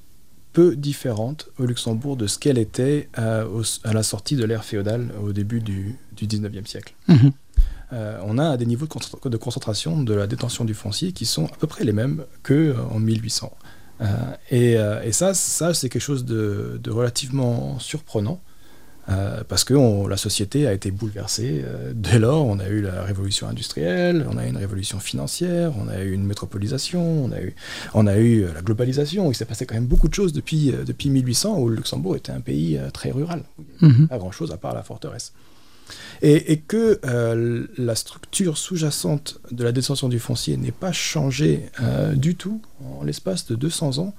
peu différente au Luxembourg de ce qu'elle était euh, au- à la sortie de l'ère féodale au début du, du 19e siècle. Mhm. Euh, on a des niveaux de, concentra- de concentration de la détention du foncier qui sont à peu près les mêmes qu'en 1800. Euh, et, euh, et ça, ça c'est quelque chose de, de relativement surprenant. Euh, parce que on- la société a été bouleversée. euh, dès lors, on a eu la révolution industrielle, on a eu une révolution financière, on a eu une métropolisation, on a eu, on a eu la globalisation. Il s'est passé quand même beaucoup de choses depuis, euh, depuis 1800, où le Luxembourg était un pays très rural. Mhm. Pas grand-chose à part la forteresse. Et, que euh, la structure sous-jacente de la détention du foncier n'ait pas changé euh, du tout en l'espace de 200 ans,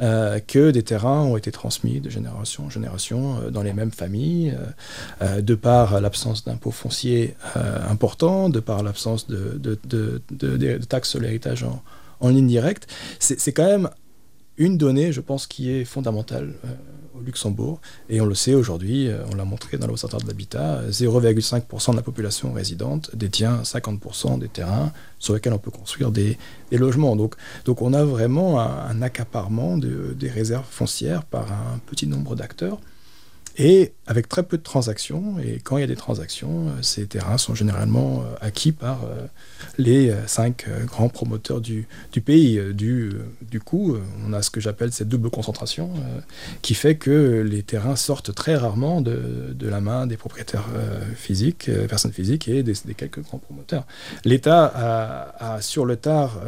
euh, que des terrains ont été transmis de génération en génération dans les mêmes familles, de par l'absence d'impôts fonciers importants, de par l'absence de, de- taxes sur l'héritage en, ligne directe. C'est quand même une donnée, je pense, qui est fondamentale Luxembourg. Et on le sait aujourd'hui, euh, on l'a montré dans l'Observatoire de l'habitat, euh, 0,5% de la population résidente détient 50% des terrains sur lesquels on peut construire des, logements. Donc, on a vraiment un, accaparement de- des réserves foncières par un petit nombre d'acteurs. Et avec très peu de transactions, et quand il y a des transactions, euh, ces terrains sont généralement euh, acquis par euh, les cinq grands promoteurs du, pays. Du, coup, on a ce que j'appelle cette double concentration qui fait que les terrains sortent très rarement de, la main des propriétaires physiques, personnes physiques et des, quelques grands promoteurs. L'État a, sur le tard,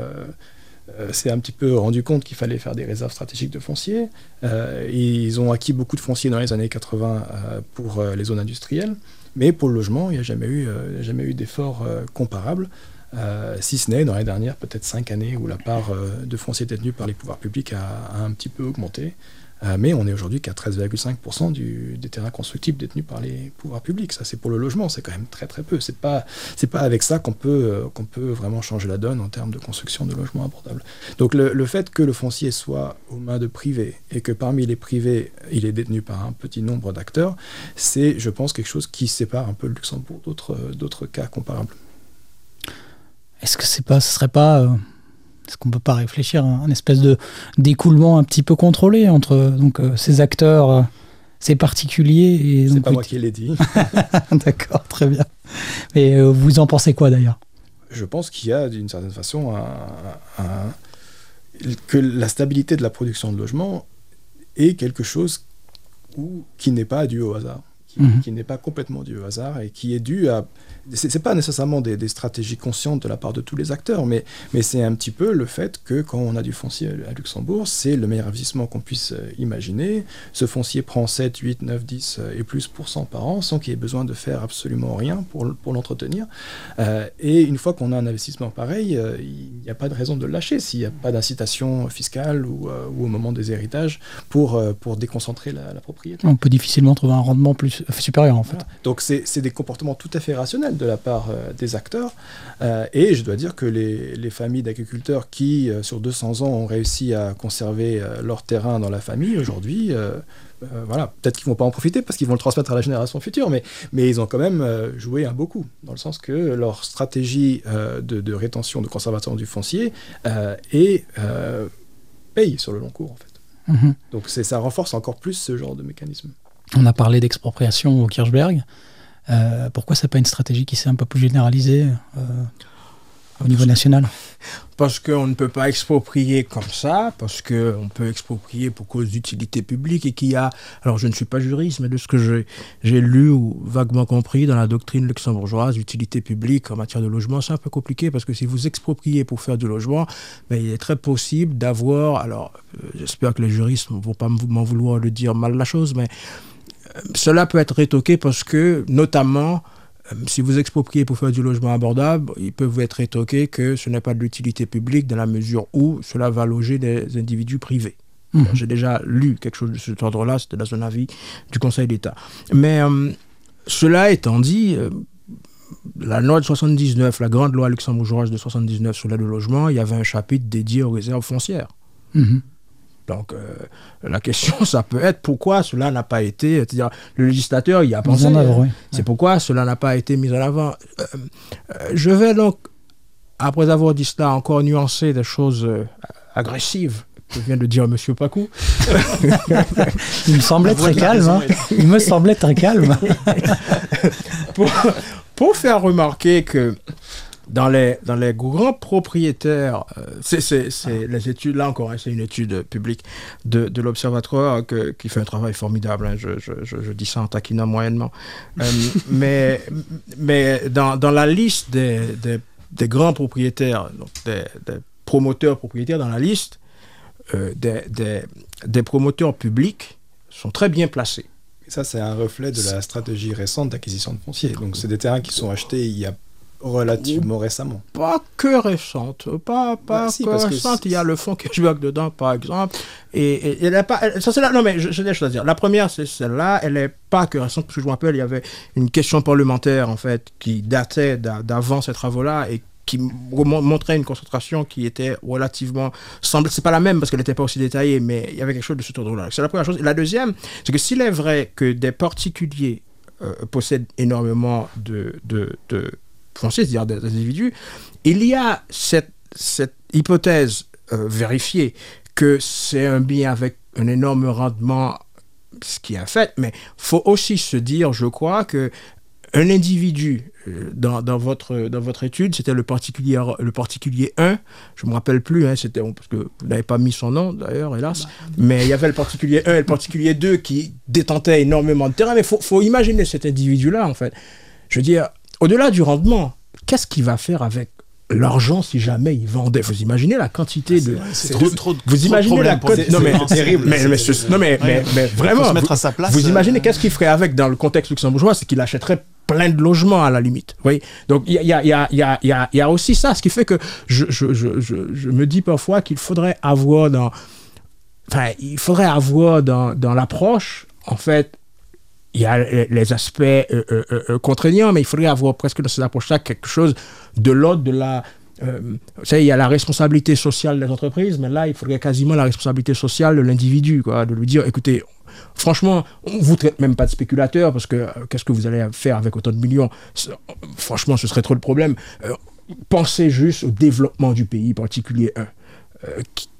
euh, euh, s'est un petit peu rendu compte qu'il fallait faire des réserves stratégiques de foncier. Euh, ils ont acquis beaucoup de foncier dans les années 80 euh, pour les zones industrielles, mais pour le logement, il n'y a jamais eu, jamais eu d'effort comparable. Si ce n'est dans les dernières peut-être cinq années où la part de foncier détenu par les pouvoirs publics a un petit peu augmenté. Euh, mais on est aujourd'hui qu'à 13,5% du- des terrains constructibles détenus par les pouvoirs publics. Ça, c'est pour le logement, c'est quand même très très peu. C'est pas c'est pas avec ça qu'on peut euh, qu'on peut vraiment changer la donne en termes de construction de logements abordables. Donc le, le fait que le foncier soit aux mains de privés et que parmi les privés il est détenu par un petit nombre d'acteurs, c'est je pense quelque chose qui sépare un peu le Luxembourg d'autres d'autres cas comparables. Est-ce que c'est pas, ce serait pas, euh, est-ce qu'on peut pas réfléchir à un espèce de d'écoulement un petit peu contrôlé entre donc euh, ces acteurs, euh, ces particuliers et C'est pas moi qui l'ai dit. D'accord, très bien. Mais euh, vous en pensez quoi d'ailleurs? Je pense qu'il y a d'une certaine façon un- un- que la stabilité de la production de logements est quelque chose où- qui n'est pas dû au hasard, qui, Mhm. qui n'est pas complètement dû au hasard et qui est dû à c'est pas nécessairement des, des stratégies conscientes de la part de tous les acteurs, mais, mais c'est un petit peu le fait que quand on a du foncier à Luxembourg, c'est le meilleur investissement qu'on puisse euh, imaginer. Ce foncier prend 7, 8, 9, 10 euh, et plus pour cent par an sans qu'il y ait besoin de faire absolument rien pour, pour l'entretenir. Euh, et une fois qu'on a un investissement pareil, euh, il n'y a pas de raison de le lâcher s'il n'y a pas d'incitation fiscale ou, euh, ou au moment des héritages pour, pour déconcentrer la, la propriété. On peut difficilement trouver un rendement plus supérieur en fait. Voilà. Donc c'est des comportements tout à fait rationnels de la part euh, des acteurs. Euh, et je dois dire que les, les familles d'agriculteurs qui, euh, sur 200 ans, ont réussi à conserver leur terrain dans la famille, aujourd'hui, voilà, peut-être qu'ils vont pas en profiter parce qu'ils vont le transmettre à la génération future, mais, mais ils ont quand même joué un beau coup, dans le sens que leur stratégie de, de rétention, de conservation du foncier est, paye sur le long cours, en fait. Mhm. Donc ça renforce encore plus ce genre de mécanisme. On a parlé d'expropriation au Kirchberg. Euh, pourquoi c'est pas une stratégie qui s'est un peu plus généralisée euh, au niveau national? Parce qu'on ne peut pas exproprier comme ça, parce qu'on peut exproprier pour cause d'utilité publique et qu'il y a, alors je ne suis pas juriste, mais de ce que j'ai- lu ou vaguement compris dans la doctrine luxembourgeoise, utilité publique en matière de logement, c'est un peu compliqué parce que si vous expropriez pour faire du logement, ben, il est très possible d'avoir, alors euh, j'espère que les juristes ne vont pas m'en vouloir de dire mal la chose, mais cela peut être rétoqué parce que, notamment, euh, si vous expropriez pour faire du logement abordable, il peut vous être rétoqué que ce n'est pas de l'utilité publique dans la mesure où cela va loger des individus privés. Mhm. J'ai déjà lu quelque chose de cet ordre-là, c'était dans un avis du Conseil d'État. Mais euh, cela étant dit, euh, la loi de 79, la grande loi luxembourgeoise de 79 sur l'aide au logement, il y avait un chapitre dédié aux réserves foncières. Mhm. Donc, euh, la question, ça peut être pourquoi cela n'a pas été. C'est-à-dire, le législateur y a pensé. oui. C'est pourquoi cela n'a pas été mis en avant. Euh, euh, je vais donc, après avoir dit cela, encore nuancer des choses agressives que vient de dire M. Pacou. Il me semblait très calme. hein. Il me semblait très calme. pour, pour faire remarquer que dans les, dans les grands propriétaires, euh, c'est c'est les études, là encore, hein, c'est une étude publique de, de l'Observatoire qui fait un travail formidable. hein, je, je- je- je dis ça en taquinant moyennement. Euh, mais mais dans, dans la liste des, des, des grands propriétaires, donc des, des promoteurs propriétaires dans la liste, euh, des, des, des promoteurs publics sont très bien placés. Ça, c'est un reflet de la stratégie récente d'acquisition de foncier. Donc, c'est des terrains qui sont achetés il y a relativement récemment. pas que récente, pas, pas Bah, si, que récente. Il y a le fonds Cashback dedans, par exemple. Et, et- et elle pas, elle- ça, c'est la, non, mais j'ai des choses à dire. La première, c'est celle-là. Elle est pas que récente, parce que je me rappelle, il y avait une question parlementaire, en fait, qui datait d'a- d'avant ces travaux-là et qui montrait une concentration qui était relativement semble c'est pas la même parce qu'elle n'était pas aussi détaillée mais il y avait quelque chose de ce ordre-là c'est la première chose et la deuxième c'est que s'il est vrai que des particuliers euh, possèdent énormément de, de, de foncier, c'est-à-dire des individus, il y a cette, cette hypothèse euh, vérifiée que c'est un bien avec un énorme rendement, ce qui est fait, mais faut aussi se dire, je crois, que un individu, euh, dans, dans, votre, dans votre étude, c'était le particulier, le particulier 1, je ne me rappelle plus, hein, c'était, parce que vous n'avez pas mis son nom d'ailleurs, hélas, mais il y avait le particulier 1 et le particulier 2 qui détentaient énormément de terrain, mais il faut, faut imaginer cet individu-là, en fait. Je veux dire, au-delà du rendement, qu'est-ce qu'il va faire avec l'argent si jamais il vendait? Vous imaginez la quantité de... C'est trop, trop, vous trop de imaginez la cote les- non mais terrible. mais, mais ce- non mais, mais, mais vraiment se mettre vous, à sa place. vous euh, imaginez qu'est-ce qu'il ferait avec dans le contexte luxembourgeois? C'est qu'il achèterait plein de logements à la limite oui donc il y y, y, y, a, il y a- il y a aussi ça ce qui fait que je, je, je, je, je me dis parfois qu'il faudrait avoir dans enfin il faudrait avoir dans, dans l'approche en fait il y a les- aspects euh, euh, euh, contraignants, mais il faudrait avoir presque dans cette approche-là quelque chose de l'ordre de la... vous savez, il y a la responsabilité sociale des entreprises, mais là, il faudrait quasiment la responsabilité sociale de l'individu, quoi, de lui dire, écoutez, franchement, on vous traite même pas de spéculateur, parce que qu'est-ce que vous allez faire avec autant de millions? Franchement, ce serait trop le problème. Pensez juste au développement du pays, particulier 1 qui-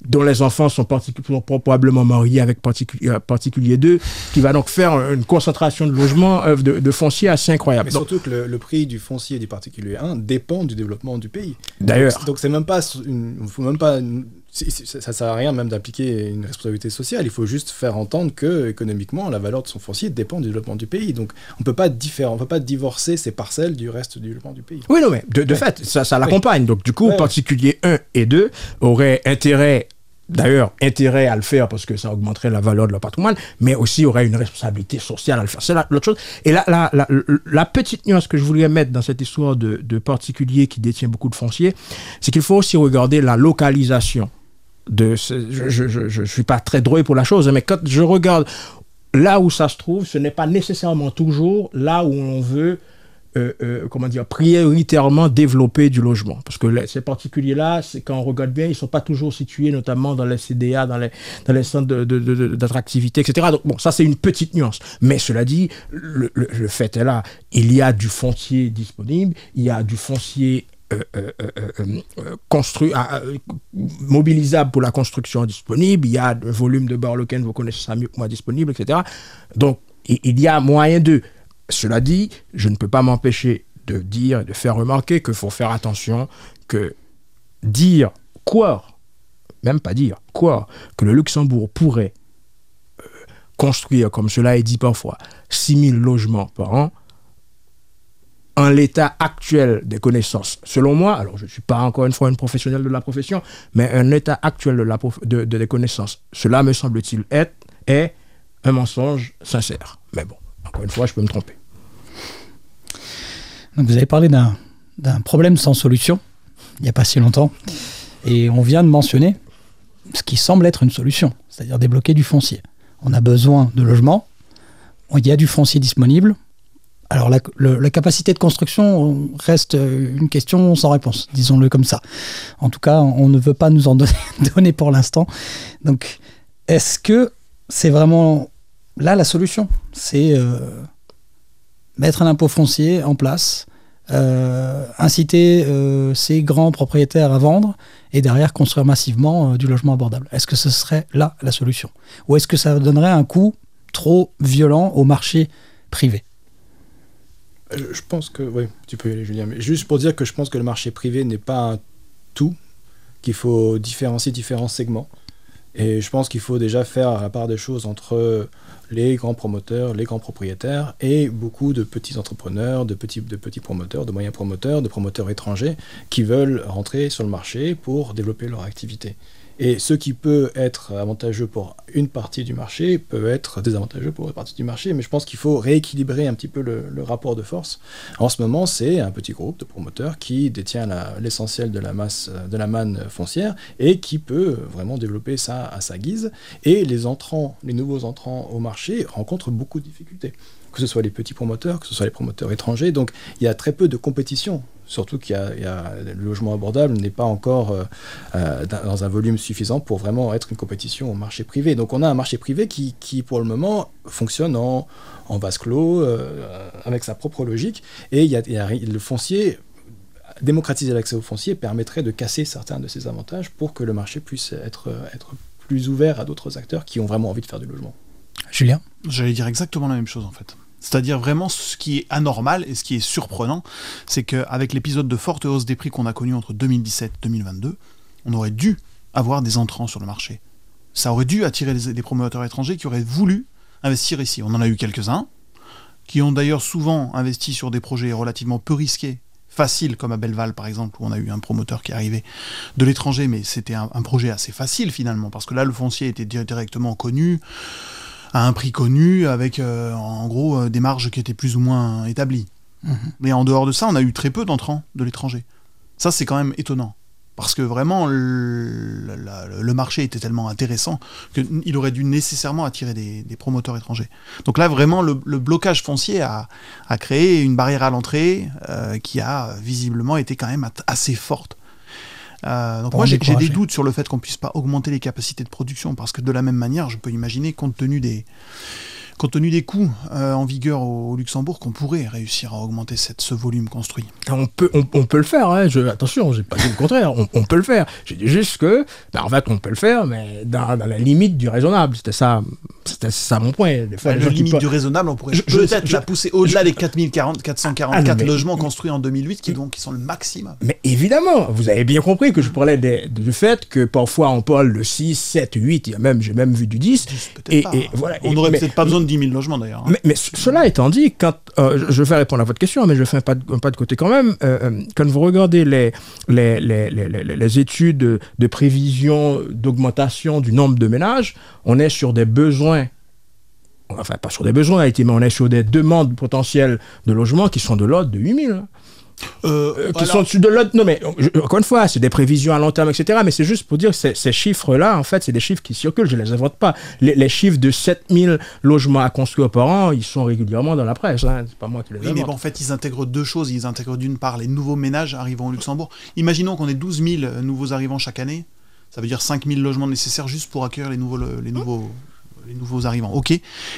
dont les enfants sont, particu- sont probablement mariés avec particulier, euh, particulier 2, qui va donc faire une concentration de logements, euh, de, de foncier assez incroyable. Mais Donc, surtout que le, le prix du foncier du particulier 1 dépend du développement du pays. D'ailleurs. Donc, c'est même pas une, faut même pas une- ça, ça sert à rien même d'appliquer une responsabilité sociale. Il faut juste faire entendre que économiquement la valeur de son foncier dépend du développement du pays. Donc on peut pas différer, on peut pas divorcer ces parcelles du reste du développement du pays. oui, non, mais de, de Ouais. fait, ça, ça l'accompagne. Donc, du coup, Ouais, ouais. particulier 1 et 2 auraient intérêt, d'ailleurs, intérêt à le faire parce que ça augmenterait la valeur de leur patrimoine, mais aussi auraient une responsabilité sociale à le faire. C'est la- l'autre chose. Et la, la, la, la petite nuance que je voulais mettre dans cette histoire de, de particulier qui détient beaucoup de foncier, c'est qu'il faut aussi regarder la localisation de ce- je, je, je, suis pas très droit pour la chose, mais quand je regarde là où ça se trouve, ce n'est pas nécessairement toujours là où on veut, euh, euh, comment dire, prioritairement développer du logement. Parce que ces particuliers-là, quand on regarde bien, ils sont pas toujours situés, notamment dans les CDA, dans les, centres de- de- d'attractivité, etc. Donc bon, ça c'est une petite nuance. Mais cela dit, le- le fait est là, il y a du foncier disponible, il y a du foncier euh, euh, euh, construit, mobilisable pour la construction disponible, il y a un volume de Barloken, vous connaissez ça mieux que moi, disponible, etc. Donc, il y a moyen de. Cela dit, je ne peux pas m'empêcher de dire et de faire remarquer qu'il faut faire attention que dire quoi, même pas dire quoi, que le Luxembourg pourrait construire, comme cela est dit parfois, 6 000 logements par an, en l'état actuel des connaissances, selon moi, alors je ne suis pas encore une fois une professionnelle de la profession, mais un état actuel de la de- de- des connaissances, cela me semble-t-il être est un mensonge sincère. Mais bon, encore une fois, je peux me tromper. Donc vous avez parlé d'un problème sans solution, il n'y a pas si longtemps, et on vient de mentionner ce qui semble être une solution, c'est-à-dire débloquer du foncier. On a besoin de logements, il y a du foncier disponible. Alors la, capacité de construction reste euh, une question sans réponse, disons-le comme ça. En tout cas, on ne veut pas nous en donner, pour l'instant. Donc, est-ce que c'est vraiment là la solution? C'est euh, mettre un impôt foncier en place, euh, inciter ces grands propriétaires à vendre et derrière construire massivement du logement abordable? Est-ce que ce serait là la solution? Ou est-ce que ça donnerait un coût trop violent au marché privé? Je pense que, oui, tu peux y aller, Julien. Mais juste pour dire que je pense que le marché privé n'est pas un tout, qu'il faut différencier différents segments. Et je pense qu'il faut déjà faire la part des choses entre les grands promoteurs, les grands propriétaires et beaucoup de petits entrepreneurs, de petits promoteurs, de moyens promoteurs, de promoteurs étrangers qui veulent rentrer sur le marché pour développer leur activité. Et ce qui peut être avantageux pour une partie du marché peut être désavantageux pour une partie du marché. Mais je pense qu'il faut rééquilibrer un petit peu le, rapport de force. En ce moment, c'est un petit groupe de promoteurs qui détient l'essentiel de la masse, de la manne foncière et qui peut vraiment développer ça à sa guise. Et les entrants, les nouveaux entrants au marché rencontrent beaucoup de difficultés. Que ce soit les petits promoteurs, que ce soit les promoteurs étrangers. Donc il y a très peu de compétition. Surtout qu'il y a, il y a- le logement abordable n'est pas encore euh, euh, dans un volume suffisant pour vraiment être une compétition au marché privé. Donc on a un marché privé qui, qui pour le moment, fonctionne en, en vase clos, euh, avec sa propre logique. Et il y a, il y a ri- le foncier, démocratiser l'accès au foncier permettrait de casser certains de ces avantages pour que le marché puisse être, être plus ouvert à d'autres acteurs qui ont vraiment envie de faire du logement. Julien? J'allais dire exactement la même chose en fait. C'est-à-dire vraiment ce qui est anormal et ce qui est surprenant, c'est qu'avec l'épisode de forte hausse des prix qu'on a connu entre 2017 et 2022, on aurait dû avoir des entrants sur le marché. Ça aurait dû attirer des, promoteurs étrangers qui auraient voulu investir ici. On en a eu quelques-uns, qui ont d'ailleurs souvent investi sur des projets relativement peu risqués, faciles, comme à Belleval par exemple, où on a eu un promoteur qui est arrivé de l'étranger, mais c'était un, projet assez facile finalement, parce que là le foncier était di- directement connu, à un prix connu, avec euh, en gros euh, des marges qui étaient plus ou moins établies. Mais en dehors de ça, on a eu très peu d'entrants de l'étranger. Ça, c'est quand même étonnant. Parce que vraiment, le, la- le marché était tellement intéressant qu'il aurait dû nécessairement attirer des, des promoteurs étrangers. Donc là, vraiment, le, le blocage foncier a, a créé une barrière à l'entrée euh, qui a visiblement été quand même assez forte. Euh, donc moi, j'ai des doutes sur le fait qu'on puisse pas augmenter les capacités de production, parce que de la même manière, je peux imaginer, compte tenu des, compte tenu des coûts euh, en vigueur au, au Luxembourg, qu'on pourrait réussir à augmenter cette, ce volume construit. On peut, on, on peut le faire, hein. je, attention, j'ai pas dit le contraire, on, on peut le faire. J'ai dit juste que, ben, en fait, on peut le faire, mais dans, dans la limite du raisonnable. C'était ça, c'était ça mon point. Des fois, qui limite du raisonnable, on pourrait Je- je- peut-être je- la pousser au-delà des 4040, 444 Ah mais- logements construits en 2008, qui, donc, qui sont le maximum. Mais évidemment, vous avez bien compris que je parlais des- du fait que parfois on parle de 6, 7, 8, il y a même, j'ai même vu du 10. Peut-être Et, pas. et voilà. on n'aurait peut-être pas besoin de 10 000 logements d'ailleurs. hein. Mais, mais ce- cela étant dit, quand, euh, je- vais répondre à votre question, mais je fais un pas de, côté quand même. Euh, euh, quand vous regardez les, études de, prévision d'augmentation du nombre de ménages, on est sur des besoins, enfin pas sur des besoins, mais on est sur des demandes potentielles de logement qui sont de l'ordre de 8000. Euh, Euh, qui alors, sont dessus de l'autre. Non, mais je- encore une fois, c'est des prévisions à long terme, etc. Mais c'est juste pour dire que ces, ces chiffres-là, en fait, c'est des chiffres qui circulent. Je ne les invente pas. Les, les chiffres de 7000 logements à construire par an, ils sont régulièrement dans la presse. Hein. C'est pas moi qui les Oui, invente. mais bon, en fait, ils intègrent deux choses. Ils intègrent d'une part les nouveaux ménages arrivant au Luxembourg. Imaginons qu'on ait 12 000 nouveaux arrivants chaque année. Ça veut dire 5 000 logements nécessaires juste pour accueillir les nouveaux, les nouveaux, les nouveaux arrivants. Ok.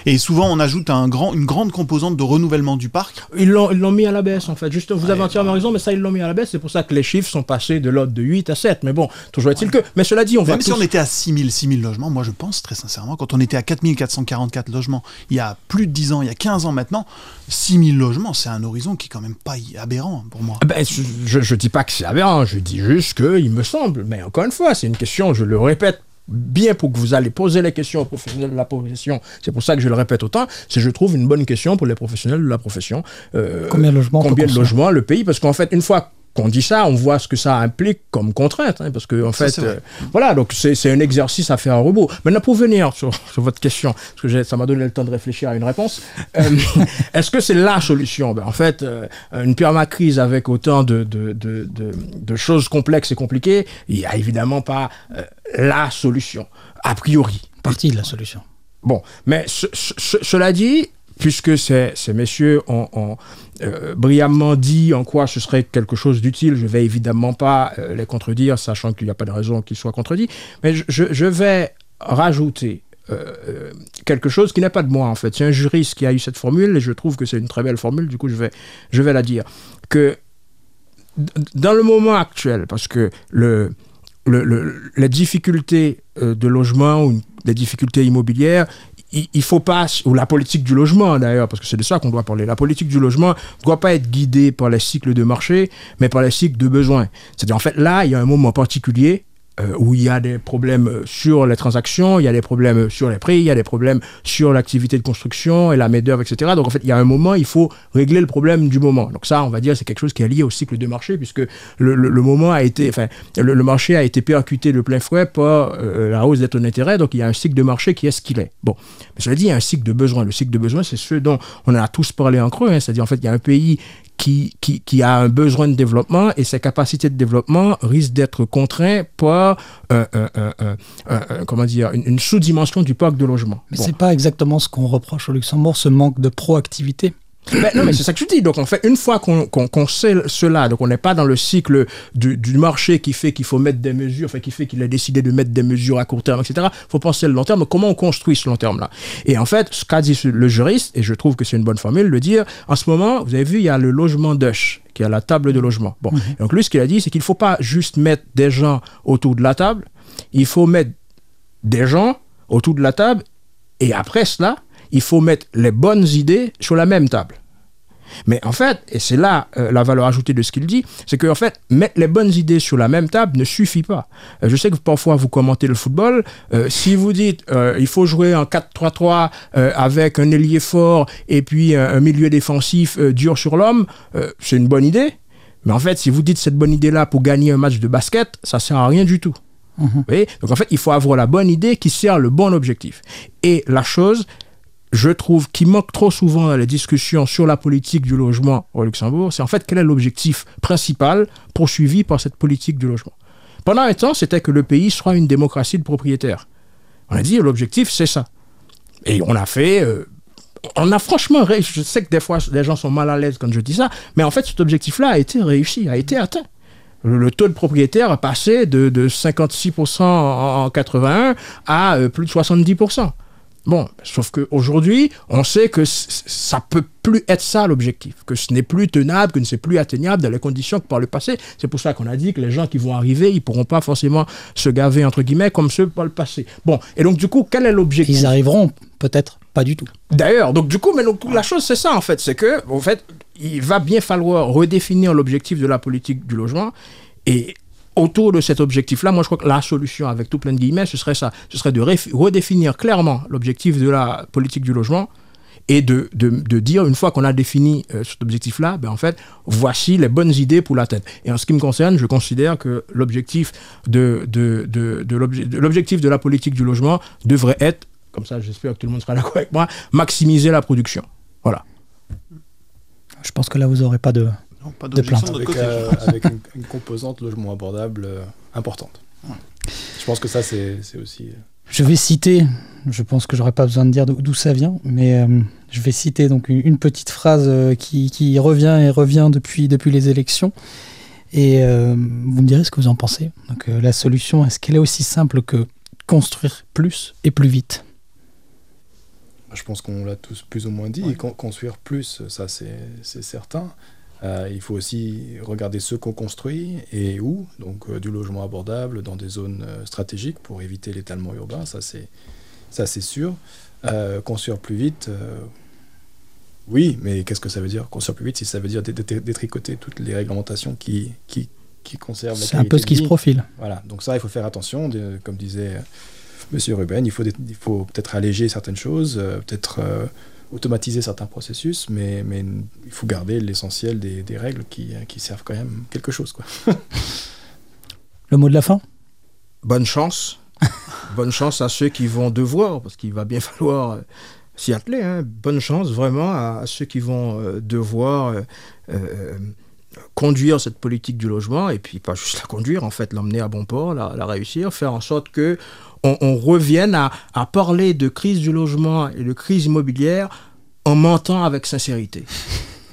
Et souvent, on ajoute un grand, une grande composante de renouvellement du parc. Ils l'ont ils l'ont mis à la baisse, en fait. Juste, vous avez Ouais, entièrement raison, mais ça, ils l'ont mis à la baisse. C'est pour ça que les chiffres sont passés de l'ordre de 8 à 7. Mais bon, toujours est-il que. Mais cela dit, on va. Même si on était à 6 000, 6 000 logements, moi je pense très sincèrement, quand on était à 4 444 logements il y a plus de 10 ans, il y a 15 ans maintenant, 6 000 logements, c'est un horizon qui est quand même pas aberrant pour moi. Ah ben, je, je dis pas que c'est aberrant, je dis juste que il me semble. Mais encore une fois, c'est une question, je le répète bien pour que vous allez poser les questions aux professionnels de la profession. C'est pour ça que je le répète autant. C'est je trouve une bonne question pour les professionnels de la profession. Euh, Combien de logements Combien de logements le pays Parce qu'en fait, une fois qu'on dit ça, on voit ce que ça implique comme contrainte. hein, parce que en fait, euh, voilà, donc c'est un exercice à faire en robot. Maintenant, pour venir sur, sur votre question, parce que ça m'a donné le temps de réfléchir à une réponse, euh, est-ce que c'est la solution? Ben, En fait, euh, une permacrise avec autant de, de, de, de, de choses complexes et compliquées, il n'y a évidemment pas euh, la solution, a priori. Partie de la solution. Bon, mais ce- ce- ce- cela dit, puisque ces, messieurs ont, euh, brillamment dit en quoi ce serait quelque chose d'utile, je vais évidemment pas euh, les contredire, sachant qu'il n'y a pas de raison qu'ils soient contredits, mais je, vais rajouter euh, quelque chose qui n'est pas de moi en fait. C'est un juriste qui a eu cette formule et je trouve que c'est une très belle formule, du coup je vais, je vais la dire. Que dans le moment actuel, parce que le, le, le- les difficultés de logement ou les difficultés immobilières, il, faut pas, ou la politique du logement d'ailleurs, parce que c'est de ça qu'on doit parler. La politique du logement ne doit pas être guidée par les cycles de marché, mais par les cycles de besoin. C'est-à-dire, en fait, là, il y a un moment particulier euh, où il y a des problèmes sur les transactions, il y a des problèmes sur les prix, il y a des problèmes sur l'activité de construction et la main-d'œuvre, etc. Donc en fait, il y a un moment, il faut régler le problème du moment. Donc ça, on va dire, c'est quelque chose qui est lié au cycle de marché, puisque le, le, moment a été, enfin, le, le, marché a été percuté de plein fouet par euh, la hausse des taux d'intérêt. Donc il y a un cycle de marché qui est ce qu'il est. Bon, mais cela dit, il y a un cycle de besoin. Le cycle de besoin, c'est ce dont on a tous parlé en creux. Hein. C'est-à-dire, en fait, il y a un pays qui, qui, qui, a un besoin de développement et ses capacités de développement risquent d'être contraints par euh, euh, euh, comment dire, une, une sous-dimension du parc de logement. Mais bon. c'est pas exactement ce qu'on reproche au Luxembourg, ce manque de proactivité. Ben, non, mais c'est ça que tu dis. Donc, en fait, une fois qu'on qu qu sait cela, donc on n'est pas dans le cycle du, du marché qui fait qu'il faut mettre des mesures, enfin, qui fait qu'il a décidé de mettre des mesures à court terme, etc. Il faut penser le long terme. Comment on construit ce long terme-là? Et en fait, ce qu'a dit le juriste, et je trouve que c'est une bonne formule, le dire, en ce moment, vous avez vu, il y a le logement d'Ush qui est à la table de logement. Bon, mm-hmm. donc lui, ce qu'il a dit, c'est qu'il ne faut pas juste mettre des gens autour de la table, il faut mettre des gens autour de la table, et après cela, il faut mettre les bonnes idées sur la même table. Mais en fait, et c'est là euh, la valeur ajoutée de ce qu'il dit, c'est qu'en fait, mettre les bonnes idées sur la même table ne suffit pas. Euh, je sais que parfois vous commentez le football. Euh, si vous dites il faut jouer en 4-3-3 avec un ailier fort et puis un, un milieu défensif dur sur l'homme, c'est une bonne idée. Mais en fait, si vous dites cette bonne idée-là pour gagner un match de basket, ça sert à rien du tout. Mmh. Vous voyez? Donc en fait, il faut avoir la bonne idée qui sert le bon objectif. Et la chose, je trouve, qui manque trop souvent dans les discussions sur la politique du logement au Luxembourg, c'est en fait quel est l'objectif principal poursuivi par cette politique du logement. Pendant un temps, c'était que le pays soit une démocratie de propriétaires. On a dit l'objectif, c'est ça. Et on a fait. Euh, on a franchement. Je sais que des fois, les gens sont mal à l'aise quand je dis ça, mais en fait, cet objectif-là a été réussi, a été atteint. Le, taux de propriétaires a passé de, de 56% en, en 81 à euh, plus de 70%. Bon, sauf qu'aujourd'hui, on sait que ça peut plus être ça l'objectif, que ce n'est plus tenable, que ce n'est plus atteignable dans les conditions que par le passé. C'est pour ça qu'on a dit que les gens qui vont arriver, ils pourront pas forcément se gaver, entre guillemets, comme ceux par le passé. Bon, et donc du coup, quel est l'objectif? Ils arriveront peut-être pas du tout. D'ailleurs, donc du coup, mais donc, la chose c'est ça en fait, c'est que, en fait, il va bien falloir redéfinir l'objectif de la politique du logement et autour de cet objectif-là, moi je crois que la solution, avec tout plein de guillemets, ce serait ça. Ce serait de redéfinir clairement l'objectif de la politique du logement et de, de, dire, une fois qu'on a défini euh, cet objectif-là, ben en fait, voici les bonnes idées pour l'atteindre. Et en ce qui me concerne, je considère que l'objectif de, de, de l'objectif de la politique du logement devrait être, comme ça j'espère que tout le monde sera d'accord avec moi, maximiser la production. Voilà. Je pense que là, vous n'aurez pas de, non, pas de plainte. Avec, côté, euh, avec une, une, composante logement abordable euh, importante. Ouais. Je pense que ça, c'est aussi. Je vais citer, je pense que j'aurais pas besoin de dire d'où ça vient, mais euh, je vais citer donc une, une petite phrase euh, qui, qui, revient et revient depuis, depuis les élections. Et euh, vous me direz ce que vous en pensez. Donc la solution, est-ce qu'elle est aussi simple que construire plus et plus vite? Je pense qu'on l'a tous plus ou moins dit. Ouais. Construire plus, ça c'est certain. Euh, il faut aussi regarder ce qu'on construit et où, donc euh, du logement abordable dans des zones euh, stratégiques pour éviter l'étalement urbain, ça c'est ça c'est sûr. Construire plus vite, oui, mais qu'est-ce que ça veut dire construire plus vite si ça veut dire détricoter toutes les réglementations qui qui, qui conservent C'est un peu ce qui se profile. Voilà, donc ça il faut faire attention, de, comme disait Monsieur Ruben, il faut il faut peut-être alléger certaines choses, peut-être automatiser certains processus, mais, mais il faut garder l'essentiel des, des, règles qui, qui, servent quand même quelque chose. Quoi. Le mot de la fin? Bonne chance. Bonne chance à ceux qui vont devoir, parce qu'il va bien falloir euh, s'y atteler. Hein. Bonne chance vraiment à, à ceux qui vont euh, devoir euh, euh, conduire cette politique du logement, et puis pas juste la conduire, en fait, l'emmener à bon port, la, la réussir, faire en sorte que on, on revienne à, à, parler de crise du logement et de crise immobilière en mentant avec sincérité.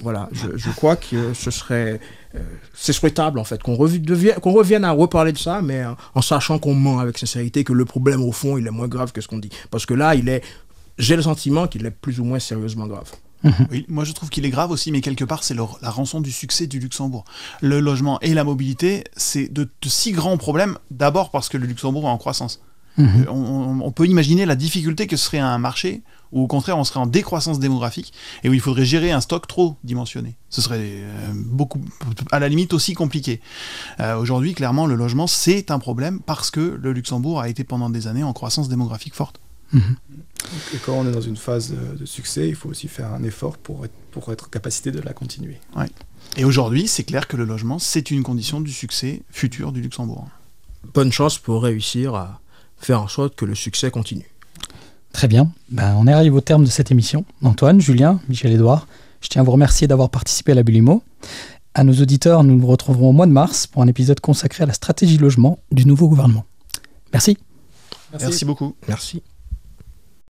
Voilà, je, je crois que ce serait euh, c'est souhaitable en fait qu'on revienne, revienne à reparler de ça, mais en, en sachant qu'on ment avec sincérité, que le problème au fond il est moins grave que ce qu'on dit, parce que là il est, j'ai le sentiment qu'il est plus ou moins sérieusement grave. Oui, moi je trouve qu'il est grave aussi, mais quelque part c'est la rançon du succès du Luxembourg. Le logement et la mobilité, c'est de, de si grands problèmes, d'abord parce que le Luxembourg est en croissance. Mhm. On, on- peut imaginer la difficulté que ce serait un marché où au contraire on serait en décroissance démographique et où il faudrait gérer un stock trop dimensionné. Ce serait euh, beaucoup, à la limite aussi compliqué. Euh, Aujourd'hui, clairement, le logement c'est un problème parce que le Luxembourg a été pendant des années en croissance démographique forte. Et quand on est dans une phase de, de succès, il faut aussi faire un effort pour être, pour être capacité de la continuer. Et aujourd'hui, c'est clair que le logement c'est une condition du succès futur du Luxembourg. Bonne chance pour réussir à faire en sorte que le succès continue. Très bien. Ben, on est arrivé au terme de cette émission. Antoine, Julien, Michel-Édouard, je tiens à vous remercier d'avoir participé à la Bulimo. À nos auditeurs, nous nous retrouverons au mois de mars pour un épisode consacré à la stratégie logement du nouveau gouvernement. Merci. Merci beaucoup. Merci.